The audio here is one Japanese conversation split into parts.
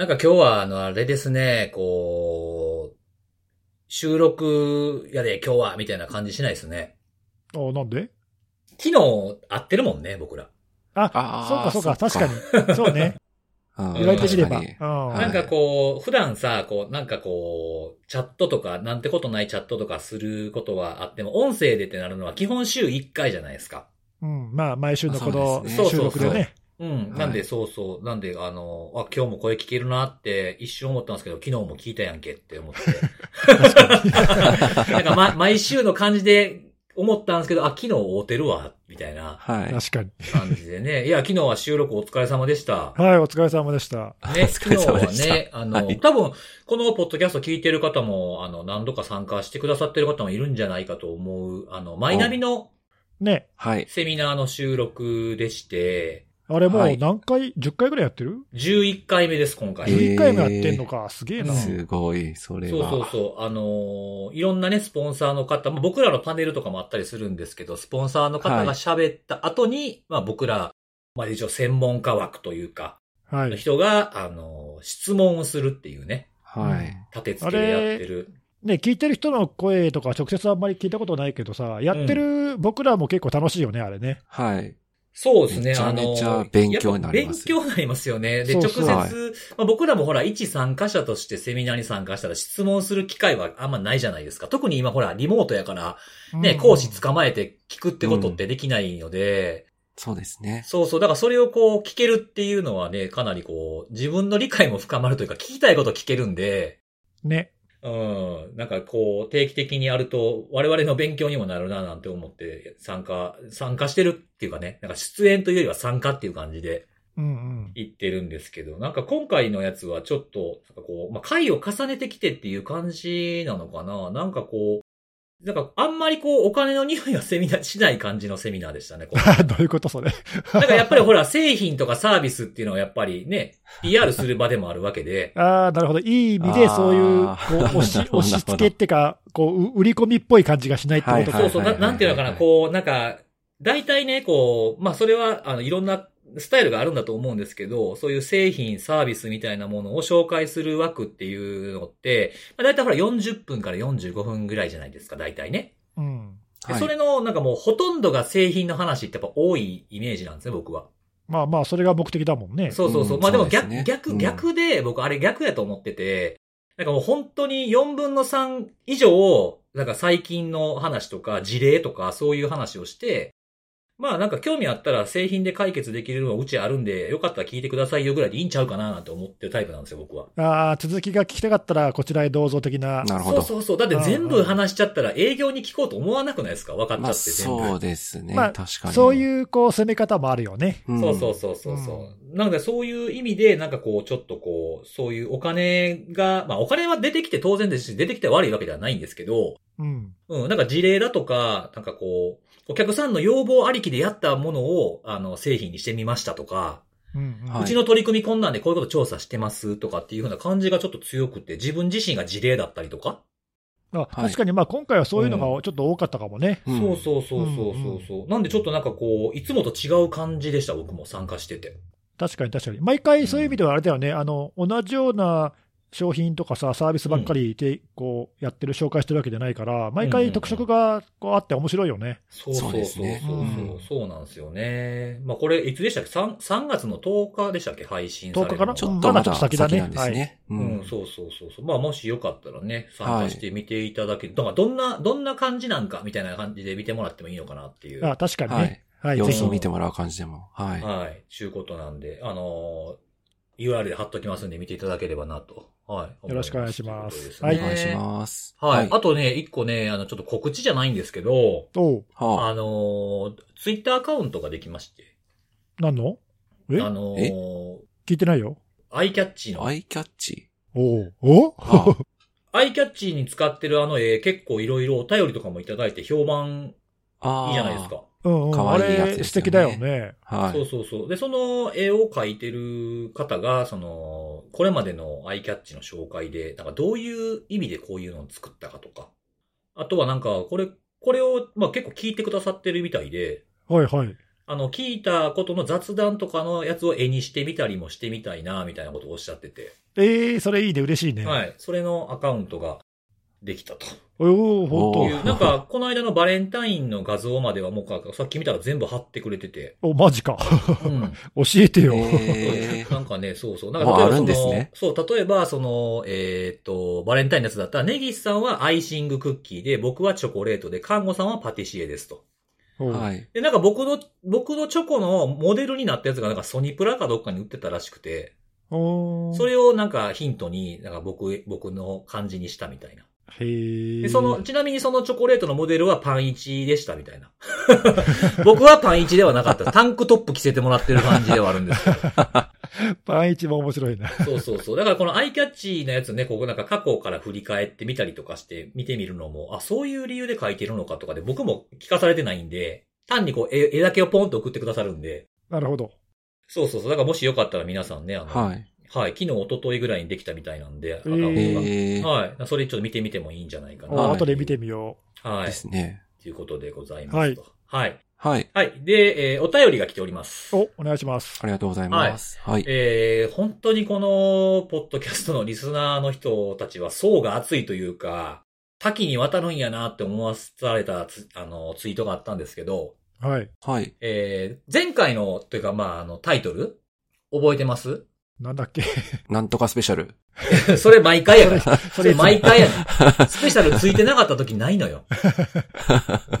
なんか今日は、あの、あれですね、こう、収録やで今日は、みたいな感じしないですね。あなんで？昨日会ってるもんね、僕ら。あ、あーそうかそうか、確かに。そうね。うん言われてみれば。なんかこう、普段さ、こう、なんかこう、チャットとか、なんてことないチャットとかすることはあっても、音声でってなるのは基本週1回じゃないですか。うん。まあ、毎週のこあの収録でね。うん。なんで、そうそう。なんで、あの、あ、今日も声聞けるなって一瞬思ったんですけど、昨日も聞いたやんけって思って。なんか、ま、毎週の感じで思ったんですけど、あ、昨日会うてるわ、みたいなはい。確かに。感じでね。いや、昨日は収録お疲れ様でした。はい、お疲れ様でした。ね、昨日はね、あの、はい多分、このポッドキャスト聞いてる方も、あの、何度か参加してくださってる方もいるんじゃないかと思う、あの、マイナビのね。はい。セミナーの収録でして、あれもうはい何回、10回ぐらいやってる？11回目です、今回。えー ?11 回もやってんのか。すげえな。すごい、それそうは。そうそう。あのーいろんなね、スポンサーの方、まあ、僕らのパネルとかもあったりするんですけど、スポンサーの方が喋った後に、まあ僕ら、まあ一応専門家枠というか、のはい。人が、あのー質問をするっていうね、はい。立て付けでやってる。ね、聞いてる人の声とか直接あんまり聞いたことないけどさ、やってる僕らも結構楽しいよね、あれね。はい。そうですね、めちゃめちゃ勉強になります勉強になりますよね。で、そう直そう接、まあ、僕らもほら、一参加者としてセミナーに参加したら質問する機会はあんまないじゃないですか。特に今ほら、リモートやから、ね、うん講師捕まえて聞くってことってできないので、そうですね。そうそう。だからそれをこう聞けるっていうのはね、かなりこう、自分の理解も深まるというか、聞きたいこと聞けるんで、ね。うん。なんかこう、定期的にやると、我々の勉強にもなるななんて思って、参加、参加してるっていうかね、なんか出演というよりは参加っていう感じでうんうん。言ってるんですけど、なんか今回のやつはちょっと、なんかこう、まあ、回を重ねてきてっていう感じなのかななんかこう、なんかあんまりこう、お金の匂いがセミナーしない感じのセミナーでしたね。こう どういうことそれ？なんかやっぱりほら、製品とかサービスっていうのはやっぱりね、PR する場でもあるわけで、ああ、なるほど。いい意味で、そういう、あこう、ー押し 押し付けってか、こう、う売り込みっぽい感じがしないってことか。そうそう、なんていうのかな、こう、なんか、大体ね、こう、まあそれは、あの、いろんなスタイルがあるんだと思うんですけど、そういう製品、サービスみたいなものを紹介する枠っていうのって、まあ大体ほら40分から45分ぐらいじゃないですか、大体ね。うん。ではいそれの、なんかもうほとんどが製品の話ってやっぱ多いイメージなんですね、僕は。まあまあ、それが目的だもんね。そうそうそう。うんまあでも逆、ね逆、うん逆で、僕あれ逆やと思ってて、なんかもう本当に4分の3以上、なんか最近の話とか事例とかそういう話をして、まあなんか興味あったら製品で解決できるのはうちあるんで、よかったら聞いてくださいよぐらいでいいんちゃうかななんて思ってるタイプなんですよ、僕は。ああ、続きが聞きたかったら、こちらへどうぞ的な。なるほど。そうそうそう。だって全部話しちゃったら営業に聞こうと思わなくないですか？分かっちゃまあ、って全部。そうですね。まあ確かに。そういう、こう、攻め方もあるよね。うん。そうそうそうそうそう。なのでそういう意味で、なんかこう、ちょっとこう、そういうお金が、まあお金は出てきて当然ですし、出てきて悪いわけではないんですけど、うん。うん、なんか事例だとか、なんかこう、お客さんの要望ありきでやったものを、あの、製品にしてみましたとか、うん、うん。はいうちの取り組みこんなんでこういうこと調査してますとかっていう風な感じがちょっと強くて、自分自身が事例だったりとか、あ確かに、まあ今回はそういうのがちょっと多かったかもね。うんそうそうそうそうそうそう、なんでちょっとなんかこう、いつもと違う感じでした、僕も参加してて。確かに確かに。毎回そういう意味ではあれだよね。あの、同じような商品とかさ、サービスばっかりで、こう、やってる、紹介してるわけじゃないから、毎回特色がこうあって面白いよね。そうそうそうそうそう、そうですねそうなんですよね。まあこれ、いつでしたっけ ?3、3月の10日でしたっけ？配信されるの10日かな？ちょっとまだまだちょっと先だねなんですね。ううん、ん。そうそうそうそう。まあもしよかったらね、参加してみていただける。だからどんな、どんな感じなんかみたいな感じで見てもらってもいいのかなっていう。あ確かにはねい。。はい、様子を見てもらう感じでも。はい。はい。ちゅうことなんで、あのー URL で貼っときますんで見ていただければなと。はい。よろしくお願いしますといお願いします。はい。あとね、一個ね、あの、ちょっと告知じゃないんですけど、おう、はあのー、ツイッターアカウントができまして、何の？え？あのー、聞いてないよ。アイキャッチのアイキャッチ。おうお？は アイキャッチに使ってるあの絵、結構いろいろお便りとかもいただいて評判あいいじゃないです。か。うんうん。可あ愛いやつですよねれ素敵だよね。はい。そうそうそう。で、その絵を描いてる方が、その、これまでのアイキャッチの紹介で、なんかどういう意味でこういうのを作ったかとか。あとはなんか、これ、これを、まあ結構聞いてくださってるみたいで、はいはい。あの、聞いたことの雑談とかのやつを絵にしてみたりもしてみたいな、みたいなことをおっしゃってて。ええそれいいね、嬉しいね。はい。それのアカウントができたと。おお本おいう、なんか、この間のバレンタインの画像まではもうさっき見たら全部貼ってくれてて。当。お、マジか。うん。教えてよ。えーなんかね、そうそう。なんか例えばその、んですねそう、例えばその、えっ、と、バレンタインのやつだったら、ネギスさんはアイシングクッキーで、僕はチョコレートで、看護さんはパティシエですと。おはい。で、なんか僕の、僕のチョコのモデルになったやつがなんかソニプラかどっかに売ってたらしくて、それをなんかヒントに、なんか僕、僕の感じにしたみたいな。へえ。で、その、ちなみにそのチョコレートのモデルはパン1でしたみたいな。僕はパン1ではなかった。タンクトップ着せてもらってる感じではあるんですけど。パン一番面白いな。そうそうそう。だからこのアイキャッチのやつね、ここなんか過去から振り返ってみたりとかして見てみるのも、あ、そういう理由で書いてるのかとかで僕も聞かされてないんで、単にこう絵絵だけをポンと送ってくださるんで、なるほど。そうそうそう。だからもしよかったら皆さんね、あの、はい。はい、昨日、一昨日ぐらいにできたみたいなんで、アカウントが。ええー、はい。それちょっと見てみてもいいんじゃないかな。あはい後で見てみよはい。ですね。ということでございますと。はい。はい。はい。で、えーお便りが来ております。う。お、お願いします。ありがとうございます。はい。えー本当にこの、ポッドキャストのリスナーの人たちは層が厚いというか、多岐にわたるんやなって思わされたつあのツイートがあったんですけど、はい。はい。えー前回の、というかまあ、あの、タイトル覚えてます？なんだっけ？なんとかスペシャル。それ毎回やから。そそれ毎回やねん。スペシャルついてなかった時ないのよ。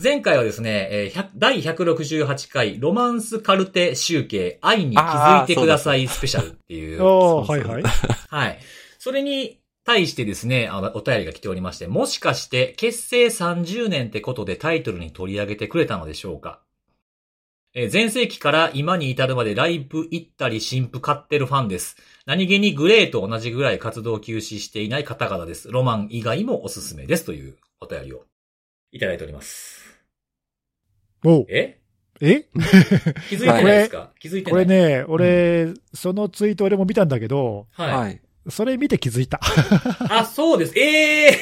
前回はですね、えー100第168回ロマンスカルテ集計愛に気づいてくださいスペシャルっていう。おはいはい。はい。それに対してですね、あの、お便りが来ておりまして、もしかして結成30年ってことでタイトルに取り上げてくれたのでしょうか？えー前世紀から今に至るまでライブ行ったり新譜買ってるファンです。何気にグレーと同じぐらい活動休止していない方々です。ロマン以外もおすすめですというお便りをいただいております。おえ？え？気づいてないですか、気づいてない？これ。ね、俺、そのツイート俺も見たんだけど、はい。はい。それ見て気づいた。あ、そうです。ええ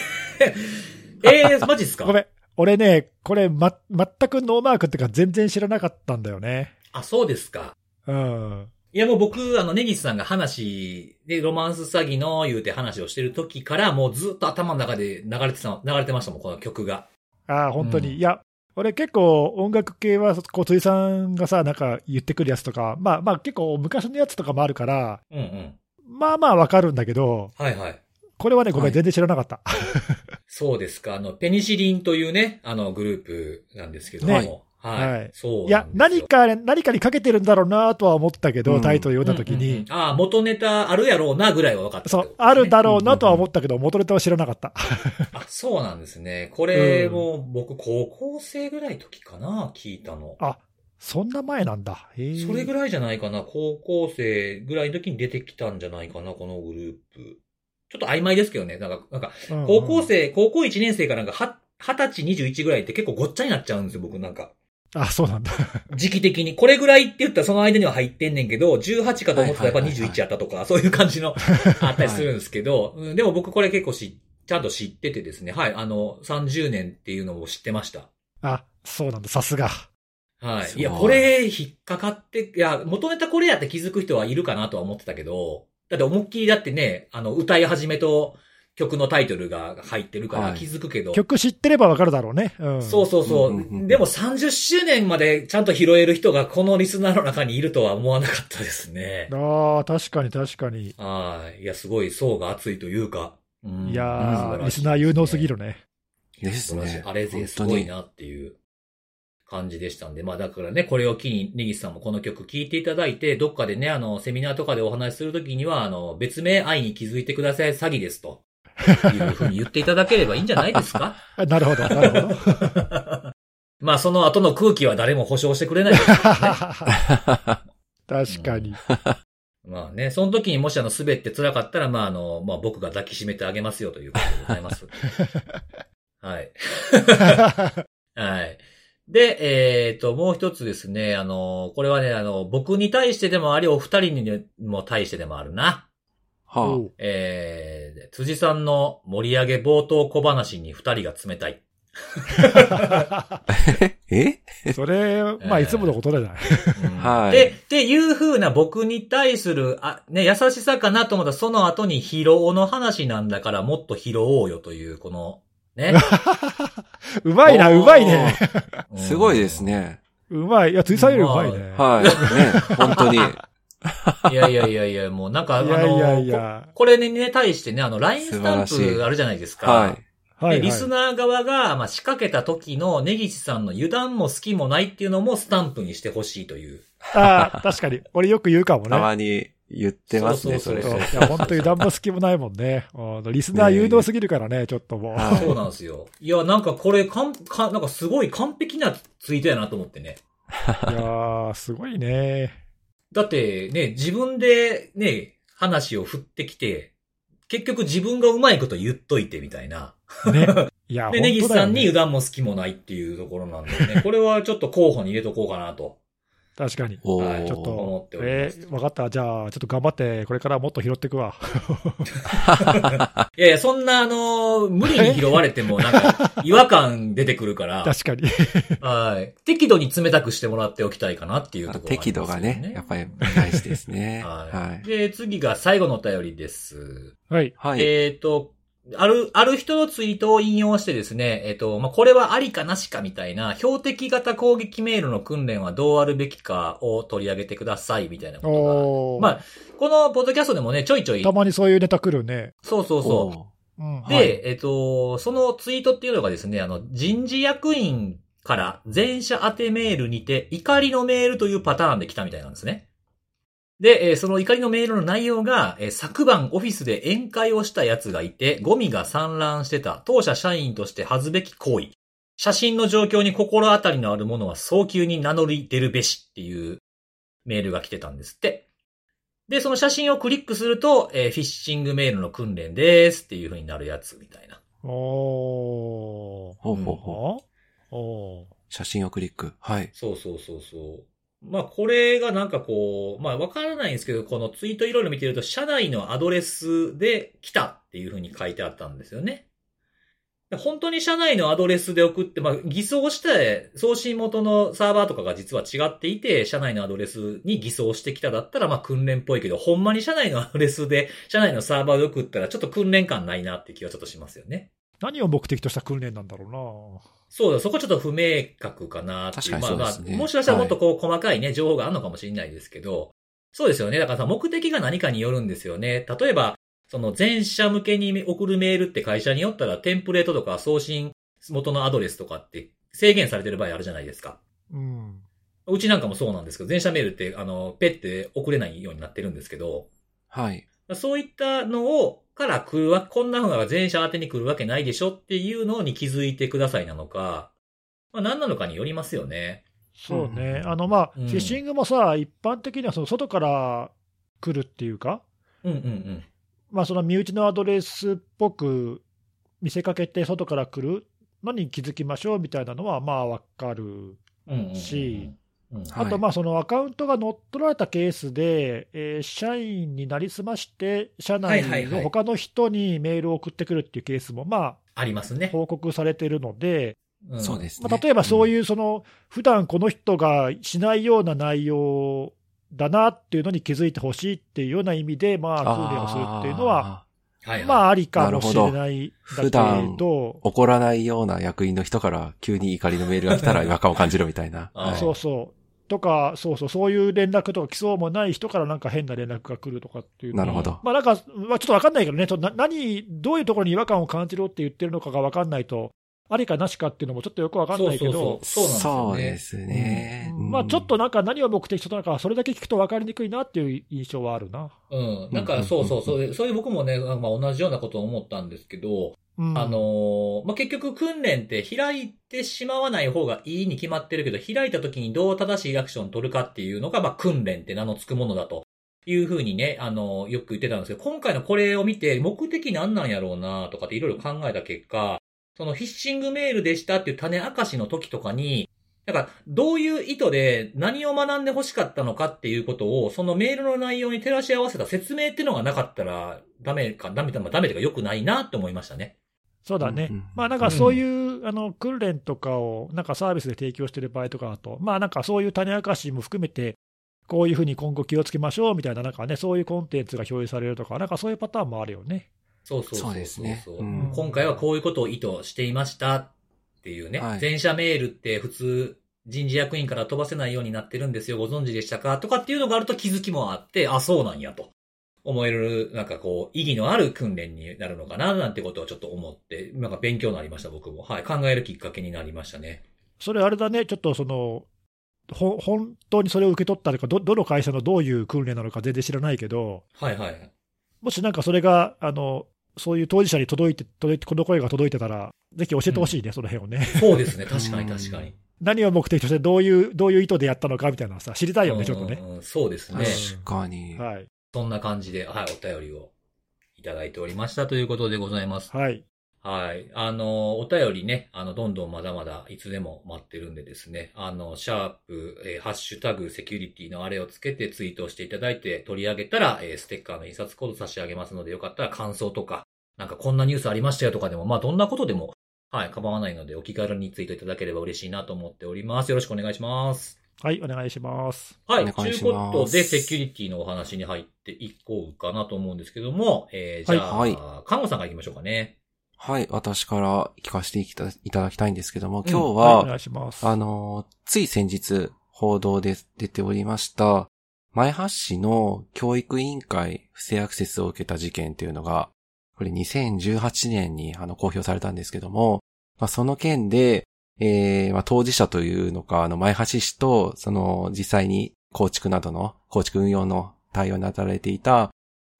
ー、えー、マジっすか？ごめん。俺ね、これ、ま、全くノーマークってか全然知らなかったんだよね。あ、そうですか。うん。いやもう僕、あの、ネギスさんが話で、ロマンス詐欺の言うて話をしてる時から、もうずっと頭の中で流れてた、流れてましたもん、この曲が。ああ、本当に。うんいや、俺結構音楽系は、こう、鳥さんがさ、なんか言ってくるやつとか、まあまあ結構昔のやつとかもあるから、うんうん。まあまあわかるんだけど、はいはい。これはね、ごめん、はい全然知らなかった。そうですか。あの、ペニシリンというね、あの、グループなんですけども。ねはい。はいそういや、何かか、何かにかけてるんだろうなとは思ったけど、うんタイトル読んだ時に、うんうんうんああ、元ネタあるやろうなぐらいは分かったそうあるだろうなとは思ったけど、元ネタは知らなかった。あ、そうなんですね。これも僕、高校生ぐらいの時かな、聞いたの。あそんな前なんだ。それぐらいじゃないかな。高校生ぐらいの時に出てきたんじゃないかな、このグループ。ちょっと曖昧ですけどね。なんか、なんか、うんうん高校生、高校1年生かなんか、は、20歳、21ぐらいって結構ごっちゃになっちゃうんですよ、僕なんか。あ、そうなんだ。時期的に。これぐらいって言ったらその間には入ってんねんけど、18かと思ってたらやっぱはいはいはいはい21やったとか、そういう感じの あったりするんですけど、うんでも僕これ結構し、ちゃんと知っててですね。はい、あの、30年っていうのを知ってました。あ、そうなんだ。さすが。はいいや、これ、引っかかって、いや、元ネタこれやって気づく人はいるかなとは思ってたけど、だって思いっきりだってね、あの、歌い始めと曲のタイトルが入ってるからはい気づくけど、曲知ってればわかるだろうね。うん。そうそうそう。うんうんうんでも30周年までちゃんと拾える人がこのリスナーの中にいるとは思わなかったですね。ああ、確かに確かに。はい。いや、すごい層が厚いというか。うんいやー、リスナー有能すぎるね。ですね。あれぜすごいなっていう感じでしたんで。まあだからね、これを機に、ネギスさんもこの曲聴いていただいて、どっかでね、あの、セミナーとかでお話しするときには、あの、別名愛に気づいてください詐欺ですと。いうふうに言っていただければいいんじゃないですか？あ なるほど、なるほど。まあその後の空気は誰も保証してくれないですね。確かに。まあね、その時にもしあの滑って辛かったら、まああの、まあ僕が抱きしめてあげますよということでございます。はい。はい。で、えっ、と、もう一つですね、あの、これはね、あの、僕に対してでもあり、お二人にも対してでもあるな。はおうえー、辻さんの盛り上げ冒頭小話に二人が冷たい。え？それ、まあ、いつものことじゃない。うんはいで、っていう風な僕に対する、あ、ね、優しさかなと思ったら、その後に疲労の話なんだからもっと拾おうよという、この、ね。うまいな、うまいね。う んすごいです。ね。うまい。いや、辻さんよりうまいね。はい。ね、本当に。いやいやいやいや、もうなんか、あの、いやいやいやここれにね、対してね、あの、LINE スタン素晴らしいプあるじゃないですか。はい。はい、で、リスナー側が、まあ、仕掛けた時の根岸さんの油断も好きもないっていうのもスタンプにしてほしいという。ああ、確かに。俺よく言うかもね。たまに言ってますね、それ。いや、本当に何も隙もないもんね。うんリスナー誘導すぎるからね、ちょっともう。はいそうなんですよ。いや、なんかこれ、かん、か、なんかすごい完璧なツイートやなと思ってね。いやー、すごいね。だってね、自分でね、話を振ってきて、結局自分がうまいこと言っといてみたいな。ね。いや、で、根岸本当だよねさんに油断も好きもないっていうところなんでね、これはちょっと候補に入れとこうかなと。確かに。おはいちょっと、えー、わかった。じゃあ、ちょっと頑張って、これからもっと拾っていくわ。いやいや、そんなあの、無理に拾われてもなんか 違和感出てくるから、確かに。はい。適度に冷たくしてもらっておきたいかなっていうところ、適度がね、やっぱり大事ですね。はい。はい。で、次が最後のお便りです。はい。はい。えっ、と、ある、ある人のツイートを引用してですね、えっ、と、まあ、これはありかなしかみたいな、標的型攻撃メールの訓練はどうあるべきかを取り上げてくださいみたいなことが。まあ、このポッドキャストでもね、ちょいちょいた、まにそういうネタ来るね。そうそうそう。で、はいえっ、と、そのツイートっていうのがですね、あの、人事役員から全社宛てメールにて、怒りのメールというパターンで来たみたいなんですね。で、えーその怒りのメールの内容が、えー昨晩オフィスで宴会をした奴がいて、ゴミが散乱してた、当社社員として恥ずべき行為。写真の状況に心当たりのあるものは早急に名乗り出るべしっていうメールが来てたんですって。で、その写真をクリックすると、えーフィッシングメールの訓練ですっていう風になるやつみたいな。おー。ほうほうほう。おお写真をクリック。はい。そうそうそうそう。まあこれがなんかこう、まあわからないんですけど、このツイートいろいろ見てると、社内のアドレスで来たっていう風に書いてあったんですよね。本当に社内のアドレスで送って、まあ偽装して、送信元のサーバーとかが実は違っていて、社内のアドレスに偽装してきただったら、まあ訓練っぽいけど、ほんまに社内のアドレスで、社内のサーバーで送ったら、ちょっと訓練感ないなって気はちょっとしますよね。何を目的とした訓練なんだろうなそうだ、そこちょっと不明確かなっていう。確かにそうですねまあまあ、もしかしたらもっとこう細かいね、情報があるのかもしれないですけど、そうですよね。だからさ、目的が何かによるんですよね。例えば、その全社向けに送るメールって会社によったらテンプレートとか送信元のアドレスとかって制限されてる場合あるじゃないですか。な。うん。うちなんかもそうなんですけど、全社メールって、あの、ペって送れないようになってるんですけど、はい。そういったのを、から来るわ、こんな風が全社宛てに来るわけないでしょっていうのに気づいてくださいなのか、まあ何なのかによりますよね。そうね。うんあの、まあ、うんフィッシングもさ、一般的にはその外から来るっていうか、うんうんうん。まあ、その身内のアドレスっぽく見せかけて外から来るのに気づきましょうみたいなのは、まあ、わかる。うんうんうんし、うんはいあと、まあ、そのアカウントが乗っ取られたケースで、えー社員になりすまして、社内の他の人にメールを送ってくるっていうケースも、まあ、ありますね。報告されてるので、んそうですね。まあ、例えばそうういう、その、普段この人がしないような内容だなっていうのに気づいてほしいっていうような意味で、まあ、ん。訓練をするっていうのは、はいはい。まあ、ありかもしれないだけど、怒らないような役員の人から急に怒りのメールが来たら違和感を感じるみたいな。そうそう。とか、そうそう、そういう連絡とか、来そうもない人からなんか変な連絡が来るとかっていうのなるほど。まあなんか、まあ、ちょっとわかんないけどね、何、どういうところに違和感を感じろって言ってるのかがわかんないと、ありかなしかっていうのもちょっとよくわかんないけど、そうなんですよねそうですね。うんまあちょっとなんか何を目的としたのか、それだけ聞くと分かりにくいなっていう印象はあるな。うん。なんか、そうそう、そういう、そういう僕もね、まあ同じようなことを思ったんですけど、うん、あのーまあ、結局訓練って開いてしまわない方がいいに決まってるけど、開いた時にどう正しいアクションを取るかっていうのが、まあ、訓練って名の付くものだと。いうふうにね、あのーよく言ってたんですけど、今回のこれを見て、目的何なんやろうなとかっていろいろ考えた結果、そのフィッシングメールでしたっていう種明かしの時とかに、だから、どういう意図で何を学んで欲しかったのかっていうことを、そのメールの内容に照らし合わせた説明っていうのがなかったら、ダメか、ダメだ、まあダメとか良くないなって思いましたね。そうだね。うんうんまあなんかそういういうあの訓練とかをなんかサービスで提供している場合とかだと、まあなんかそういう種明かしも含めて、こういうふうに今後気をつけましょうみたいな、なんかね、そういうコンテンツが表示されるとか、なんかそういうパターンもあるよね。そうそうそうですねうん今回はこういうことを意図していましたっていうね、はい全社メールって普通人事役員から飛ばせないようになってるんですよ、ご存知でしたかとかっていうのがあると気づきもあって、あ、そうなんやと。思える、なんかこう、意義のある訓練になるのかな、なんてことをちょっと思って、なんか勉強になりました、僕も。はい。考えるきっかけになりましたね。それあれだね、ちょっとその、ほ本当にそれを受け取ったのかど、どの会社のどういう訓練なのか全然知らないけど、はいはい。もしなんかそれが、あの、そういう当事者に届いて、届いて、この声が届いてたら、ぜひ教えてほしいね、その辺をね。そうですね。確かに確かに。何を目的としてどういう、どういう意図でやったのかみたいなのさ、知りたいよね、ちょっとね。うんうんうんそうですね。確かに。はい。そんな感じで、はい、お便りをいただいておりましたということでございます。はい。はい。あの、お便りね、あの、どんどんまだまだいつでも待ってるんでですね、あの、シャープ、えーハッシュタグ、セキュリティのあれをつけてツイートをしていただいて取り上げたら、えーステッカーの印刷コード差し上げますので、よかったら感想とか、なんかこんなニュースありましたよとかでも、まあ、どんなことでも、はい、構わないので、お気軽にツイートいただければ嬉しいなと思っております。よろしくお願いします。はい、お願いします。はい。ということで、セキュリティのお話に入っていこうかなと思うんですけども、えー、じゃあ、はい看護さんから行きましょうかね。はい、私から聞かせていただきたいんですけども、うん今日はい、おは、願いします。あの、つい先日報道で出ておりました、前橋市の教育委員会不正アクセスを受けた事件というのが、これ2018年にあの公表されたんですけども、まあ、その件で、えーまあ、当事者というのか、あの、前橋市と、その、実際に構築などの、構築運用の対応に当たられていた、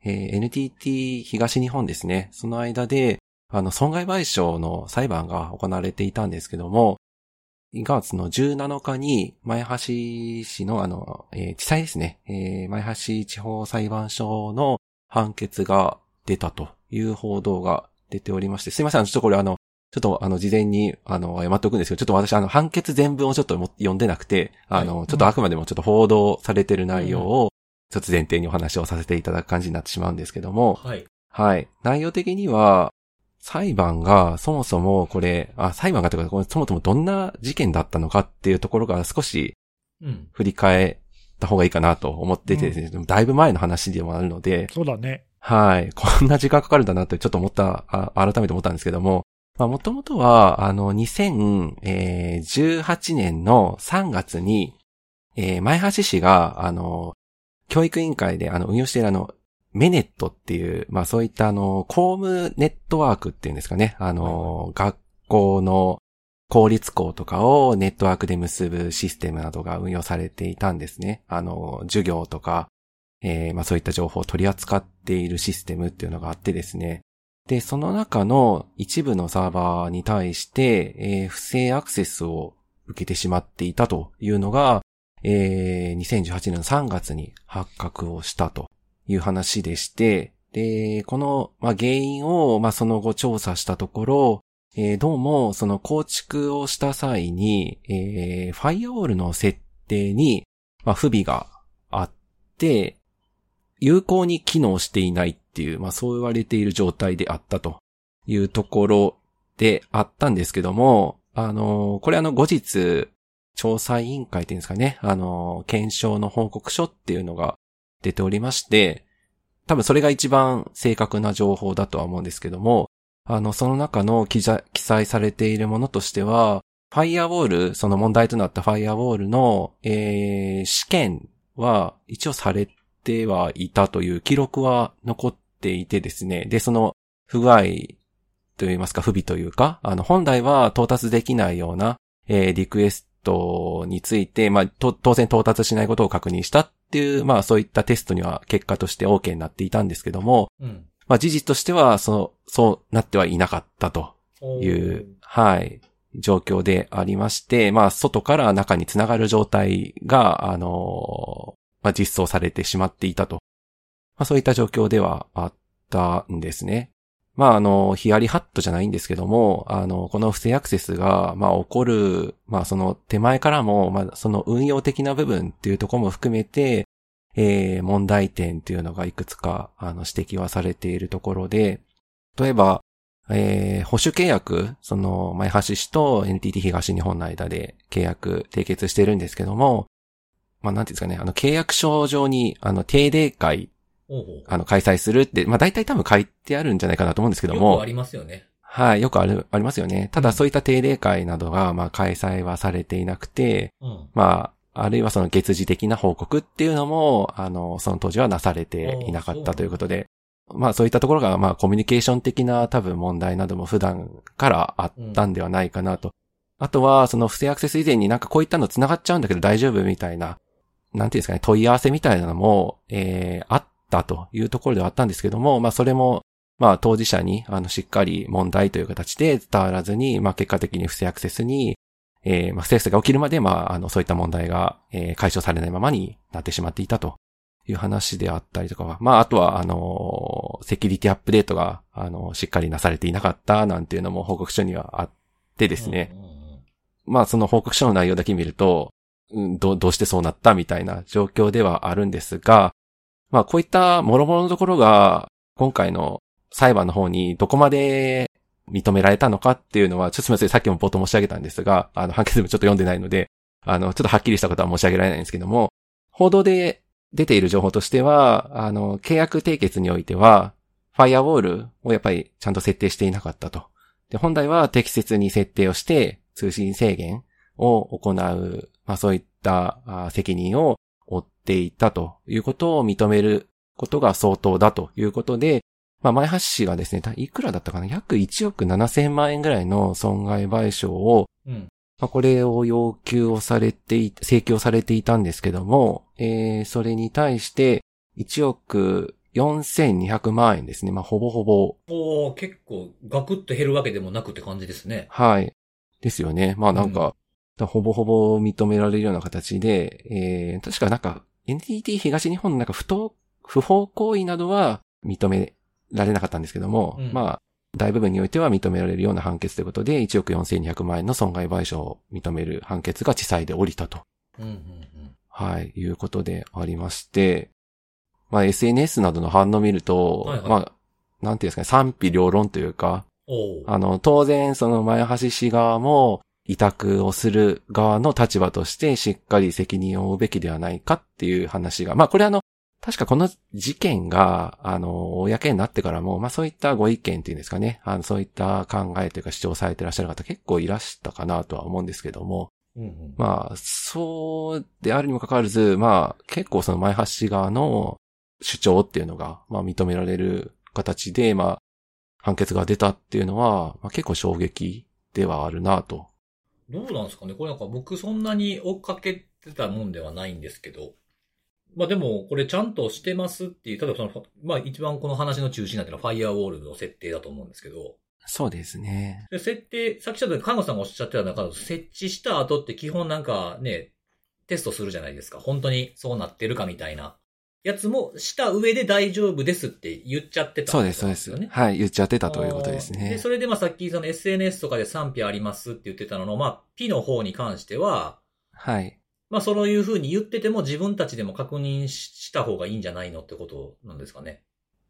えー NTT 東日本ですね。その間で、あの、損害賠償の裁判が行われていたんですけども、5月の17日に、前橋市のあの、えー地裁ですね、えー前橋地方裁判所の判決が出たという報道が出ておりまして、すいません、ちょっとこれあの、ちょっとあの、事前に、あの、謝っておくんですけど、ちょっと私あの、判決全文をちょっとも読んでなくて、あの、はちょっとあくまでもちょっと報道されてる内容を、ちょっと前提にお話をさせていただく感じになってしまうんですけども、はい。はい。内容的には、裁判がそもそもこれ、あ、裁判がというか、そもそもどんな事件だったのかっていうところが少しうん。振り返った方がいいかなと思っててですね、だいぶ前の話でもあるので、そうだね。はい。こんな時間かかるんだなってちょっと思った、あ改めて思ったんですけども、まあ、もともとは、あの、2018年の3月に、えー前橋市が、あの、教育委員会で、あの、運用しているあの、メネットっていう、まあそういったあの、公務ネットワークっていうんですかね。あの、学校の公立校とかをネットワークで結ぶシステムなどが運用されていたんですね。あの、授業とか、えーまあそういった情報を取り扱っているシステムっていうのがあってですね。で、その中の一部のサーバーに対して、えー不正アクセスを受けてしまっていたというのが、えー2018年の3月に発覚をしたという話でして、で、この、まあ、原因を、まあ、その後調査したところ、えーどうも、その構築をした際に、えーファイアウォールの設定に、まあ、不備があって、有効に機能していないっていう、まあそう言われている状態であったというところであったんですけども、あの、これあの後日、調査委員会っていうんですかね、あの、検証の報告書っていうのが出ておりまして、多分それが一番正確な情報だとは思うんですけども、あの、その中の記載記載されているものとしては、ファイアウォール、その問題となったファイアウォールの、えー、試験は一応されてはいたという記録は残っていてですね。で、その不具合といいますか、不備というか、あの、本来は到達できないような、えーリクエストについて、まあ、と当然到達しないことを確認したっていう、まあ、そういったテストには結果として OK になっていたんですけども、うん。まあ、事実としては、そう、そうなってはいなかったという、はい、状況でありまして、まあ、外から中につながる状態が、あの、まあ、実装されてしまっていたと。まあ、そういった状況ではあったんですね。まあ、あの、ヒヤリハットじゃないんですけども、あの、この不正アクセスが、まあ、起こる、まあ、その手前からも、まあ、その運用的な部分っていうところも含めて、えー、問題点っていうのがいくつか、あの、指摘はされているところで、例えば、えー、保守契約、その、前橋市と NTT 東日本の間で契約締結してるんですけども、まあ、なんていうんですかね、あの、契約書上に、あの、定例会、あの、開催するって、まあ、大体多分書いてあるんじゃないかなと思うんですけどもよくあ、りますよね。はい、よくある、ありますよね。ただ、そういった定例会などが、まあ、開催はされていなくて、うん。まあ、あるいはその月次的な報告っていうのも、あの、その当時はなされていなかったということで、まあそういったところが、まあコミュニケーション的な多分問題なども普段からあったんではないかなと。あとは、その不正アクセス以前になんかこういったの繋がっちゃうんだけど大丈夫みたいな、なんていうんですかね、問い合わせみたいなのも、えー、あったというところではあったんですけども、まあそれも、まあ当事者に、あの、しっかり問題という形で伝わらずに、まあ結果的に不正アクセスに、えー、まあ不正アクセスが起きるまで、まあ、あの、そういった問題が、えー解消されないままになってしまっていたという話であったりとかは、まあ、あとは、あの、セキュリティアップデートが、あの、しっかりなされていなかったなんていうのも報告書にはあってですね。まあ、その報告書の内容だけ見ると、ど、どうしてそうなったみたいな状況ではあるんですが、まあ、こういった諸々のところが、今回の裁判の方にどこまで認められたのかっていうのは、ちょっとすみません、さっきも冒頭申し上げたんですが、あの、判決文ちょっと読んでないので、あの、ちょっとはっきりしたことは申し上げられないんですけども、報道で出ている情報としては、あの、契約締結においては、ファイアウォールをやっぱりちゃんと設定していなかったと。で、本来は適切に設定をして、通信制限を行う、まあそういったあ責任を負っていたということを認めることが相当だということで、まあ前橋市がですね、たいくらだったかな？約1億7千万円ぐらいの損害賠償をうん。まあ、これを要求をされてい、請求をされていたんですけども、えー、それに対して、1億4200万円ですね。まあ、ほぼほぼ、おー結構、ガクッと減るわけでもなくって感じですね。はい。ですよね。まあ、なんか、ほぼほぼ認められるような形で、えー、確かなんか、NTT 東日本のなんか不当、不法行為などは認められなかったんですけども、うんまあ、大部分においては認められるような判決ということで、1億4200万円の損害賠償を認める判決が地裁で降りたと。うんうんうん。はい、いうことでありまして、まあ SNS などの反応を見ると、はいはいまあ、なんていうんですかね、賛否両論というか、あの、当然その前橋市側も委託をする側の立場としてしっかり責任を負うべきではないかっていう話が、まあこれあの、確かこの事件が、あの、公になってからも、まあそういったご意見っていうんですかね、あの、そういった考えというか主張されていらっしゃる方結構いらしたかなとは思うんですけども、うんうん。まあ、そうであるにもかかわらず、まあ、結構その前橋市側の主張っていうのが、まあ認められる形で、まあ、判決が出たっていうのは、まあ結構衝撃ではあるなと。どうなんですかね？これなんか僕そんなに追っかけてたもんではないんですけど。まあでも、これちゃんとしてますっていう、例えばその、まあ一番この話の中心になってるのはファイアウォールの設定だと思うんですけど、そうですね。で設定、さっきちょっと看護さんがおっしゃってた中、設置した後って基本なんかね、テストするじゃないですか。本当にそうなってるかみたいな。やつもした上で大丈夫ですって言っちゃってたそうです、そうです。よね。はい、言っちゃってたということですで、ね。それでまあさっきその SNS とかで賛否ありますって言ってたのの、まあ P の方に関しては、はい。まあそういう風に言ってても自分たちでも確認しした方がいいんじゃないのってことなんですかね。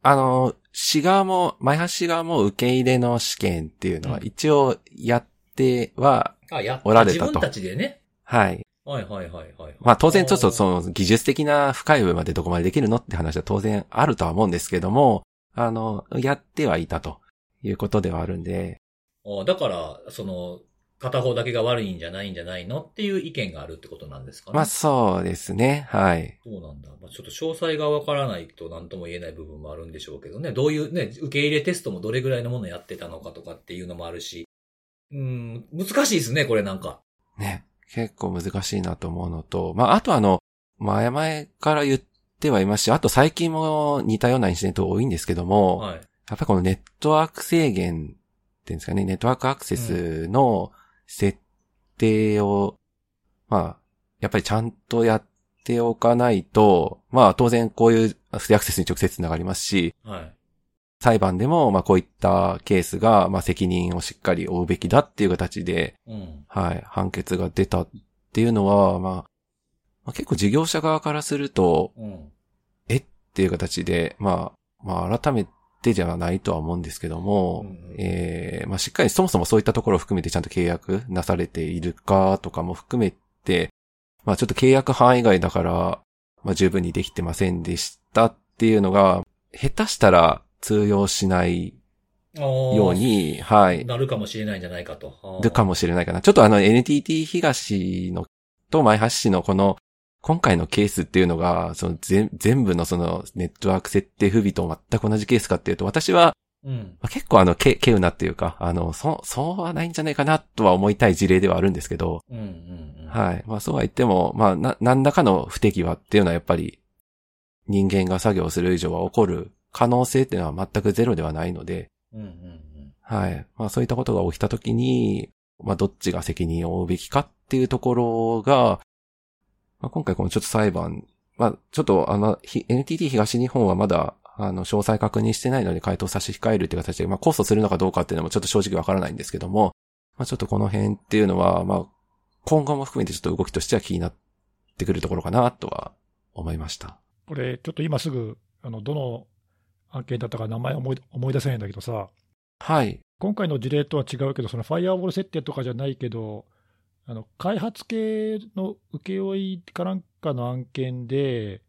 あの、市側も、前橋市側も受け入れの試験っていうのはうん一応やっては、あ、やっおられたと自分たちでね。はい。はいはいはいはい。まあ当然ちょっとの、その技術的な深い部分までどこまでできるのって話は当然あるとは思うんですけども、あの、やってはいたということではあるんで、あだから、その、片方だけが悪いんじゃないんじゃないのっていう意見があるってことなんですかね。まあそうですね、はい。そうなんだ。まあ、ちょっと詳細がわからないと何とも言えない部分もあるんでしょうけどね。どういうね、受け入れテストもどれぐらいのものやってたのかとかっていうのもあるし。うん、難しいですね、これなんか。ね。結構難しいなと思うのと、まああとあの、前々から言ってはいますし、あと最近も似たようなインシデント多いんですけども、はい。やっぱりこのネットワーク制限っていうんですかね、ネットワークアクセスの設定を、まあ、やっぱりちゃんとやっておかないと、まあ当然こういうアクセスに直接つながりますし、はい。裁判でもまあこういったケースがまあ責任をしっかり負うべきだっていう形で、うん。はい、判決が出たっていうのは、まあ、まあ結構事業者側からすると、うん。っていう形で、まあ、まあ改めててじゃないとは思うんですけども、うんうんえーまあ、しっかりそもそもそういったところを含めてちゃんと契約なされているかとかも含めて、まあ、ちょっと契約範囲外だから、まあ、十分にできてませんでしたっていうのが、下手したら通用しないよように、はい、なるかもしれないんじゃないかと。るかもしれないかな。ちょっとあの NTT 東のと前橋市のこの今回のケースっていうのが、その全全部のそのネットワーク設定不備と全く同じケースかっていうと、私はうん。まあ結構あの、け、けうなっていうか、あの、そう、そうはないんじゃないかなとは思いたい事例ではあるんですけど、うんうんうん。はい。まあそうは言っても、まあな、何らかの不手際っていうのはやっぱり人間が作業する以上は起こる可能性っていうのは全くゼロではないので、うんうんうん。はい。まあそういったことが起きたときに、まあどっちが責任を負うべきかっていうところが、まあ今回このちょっと裁判、まあちょっとあの、ひ NTT 東日本はまだ、あの、詳細確認してないので回答差し控えるっていう形で、まあ控訴するのかどうかっていうのもちょっと正直わからないんですけども、まあちょっとこの辺っていうのは、まあ今後も含めてちょっと動きとしては気になってくるところかなとは思いました。これ、ちょっと今すぐ、あのどの案件だったか名前思い思い出せないんだけどさ、はい。今回の事例とは違うけど、そのファイアウォール設定とかじゃないけど、あの開発系の請負いかなんかの案件で、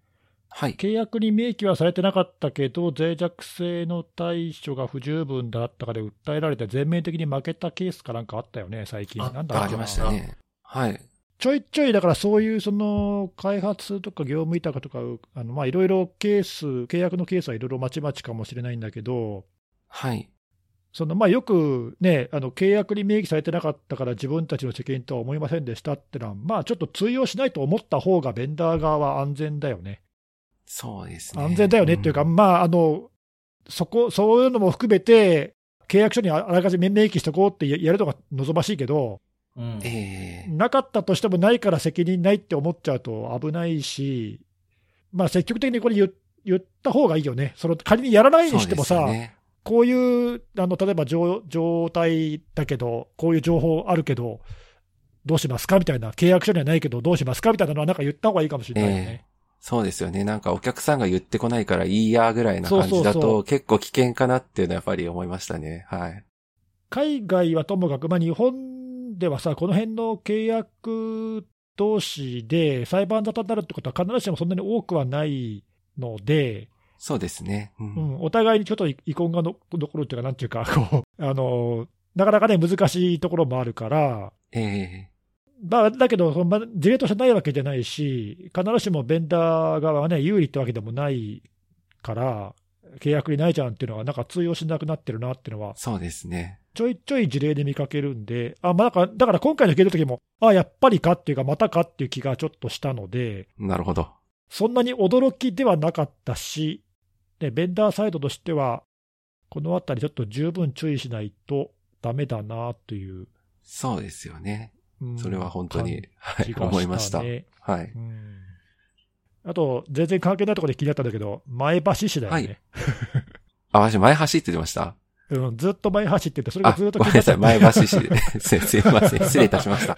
はい。契約に明記はされてなかったけど、脆弱性の対処が不十分だったかで訴えられて、全面的に負けたケースかなんかあったよね、最近。あなんだありましたね。はい。ちょいちょい、だからそういうその開発とか業務委託とか、あのまあいろいろケース、契約のケースはいろいろまちまちかもしれないんだけど、はい。そのまあよくね、あの契約に明記されてなかったから自分たちの責任とは思いませんでしたってのは、まあちょっと通用しないと思った方がベンダー側は安全だよね。そうですね。安全だよねっていうか、まああの、そこ、そういうのも含めて、契約書にあらかじめ明記しとこうってややるのが望ましいけど、うん。ええなかったとしてもないから責任ないって思っちゃうと危ないし、まあ積極的にこれ言言った方がいいよね。その仮にやらないにしてもさ、ねこういう、あの例えば状状態だけど、こういう情報あるけど、どうしますかみたいな、契約書にはないけど、どうしますかみたいなのは、なんか言った方がいいかもしれないよね。そうですよね。なんかお客さんが言ってこないからいいやぐらいな感じだと結構危険かなっていうのはやっぱり思いましたね。はい。海外はともかく、まあ、日本ではさ、この辺の契約同士で裁判沙汰になるってことは、必ずしもそんなに多くはないので、そうですね。う。うんん、お互いにちょっと遺恨がの残るっていうか、なんていうか、こう、あの、なかなかね、難しいところもあるから、ええまあ、だけど、そのま事例としてないわけじゃないし、必ずしもベンダー側はね、有利ってわけでもないから、契約にないじゃんっていうのは、なんか通用しなくなってるなっていうのは、そうですね。ちょいちょい事例で見かけるんで、あまあ、だからだから今回の聞いた時も、あやっぱりかっていうか、またかっていう気がちょっとしたので、なるほど。そんなに驚きではなかったし、ね、ベンダーサイドとしては、このあたりちょっと十分注意しないとダメだなという、そうですよね。うんそれは本当に、はい、思いました。ねはい。うんあと、全然関係ないところで気になったんだけど、前橋市だよね。あ、私前走ってました。うん、ずっと前橋って言って、それがあ、ずっとごめんなさい。前橋市で。すすいません。失礼いたしました。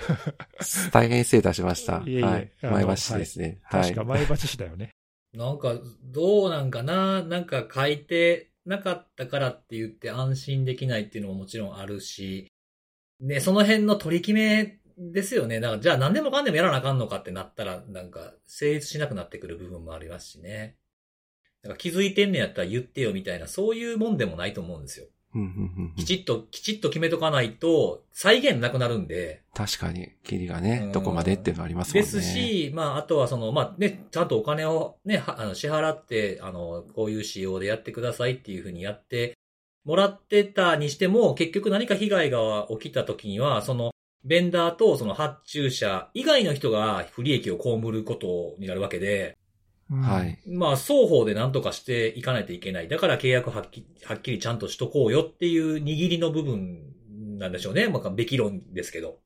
大変失礼いたしました。いえいえはい。前橋市ですね。はい。確か前橋市だよね。なんか、どうなんかな？なんか書いてなかったからって言って安心できないっていうのももちろんあるし、ね、その辺の取り決めですよね。だから、じゃあ何でもかんでもやらなあかんのかってなったら、なんか、成立しなくなってくる部分もありますしね。なんか気づいてんねやったら言ってよみたいな、そういうもんでもないと思うんですよ。きちっと、きちっと決めとかないと、再現なくなるんで。確かに、キリがねう、んどこまでっていうのありますもんでね。すし、まあ、あとはその、まあね、ちゃんとお金をね、はあの支払って、あの、こういう仕様でやってくださいっていうふうにやってもらってたにしても、結局何か被害が起きた時には、その、ベンダーとその発注者以外の人が不利益を被ることになるわけで、うんはい。まあ、双方で何とかしていかないといけない。だから契約はっきはっきりちゃんとしとこうよっていう握りの部分なんでしょうね。まあ、べき論ですけど。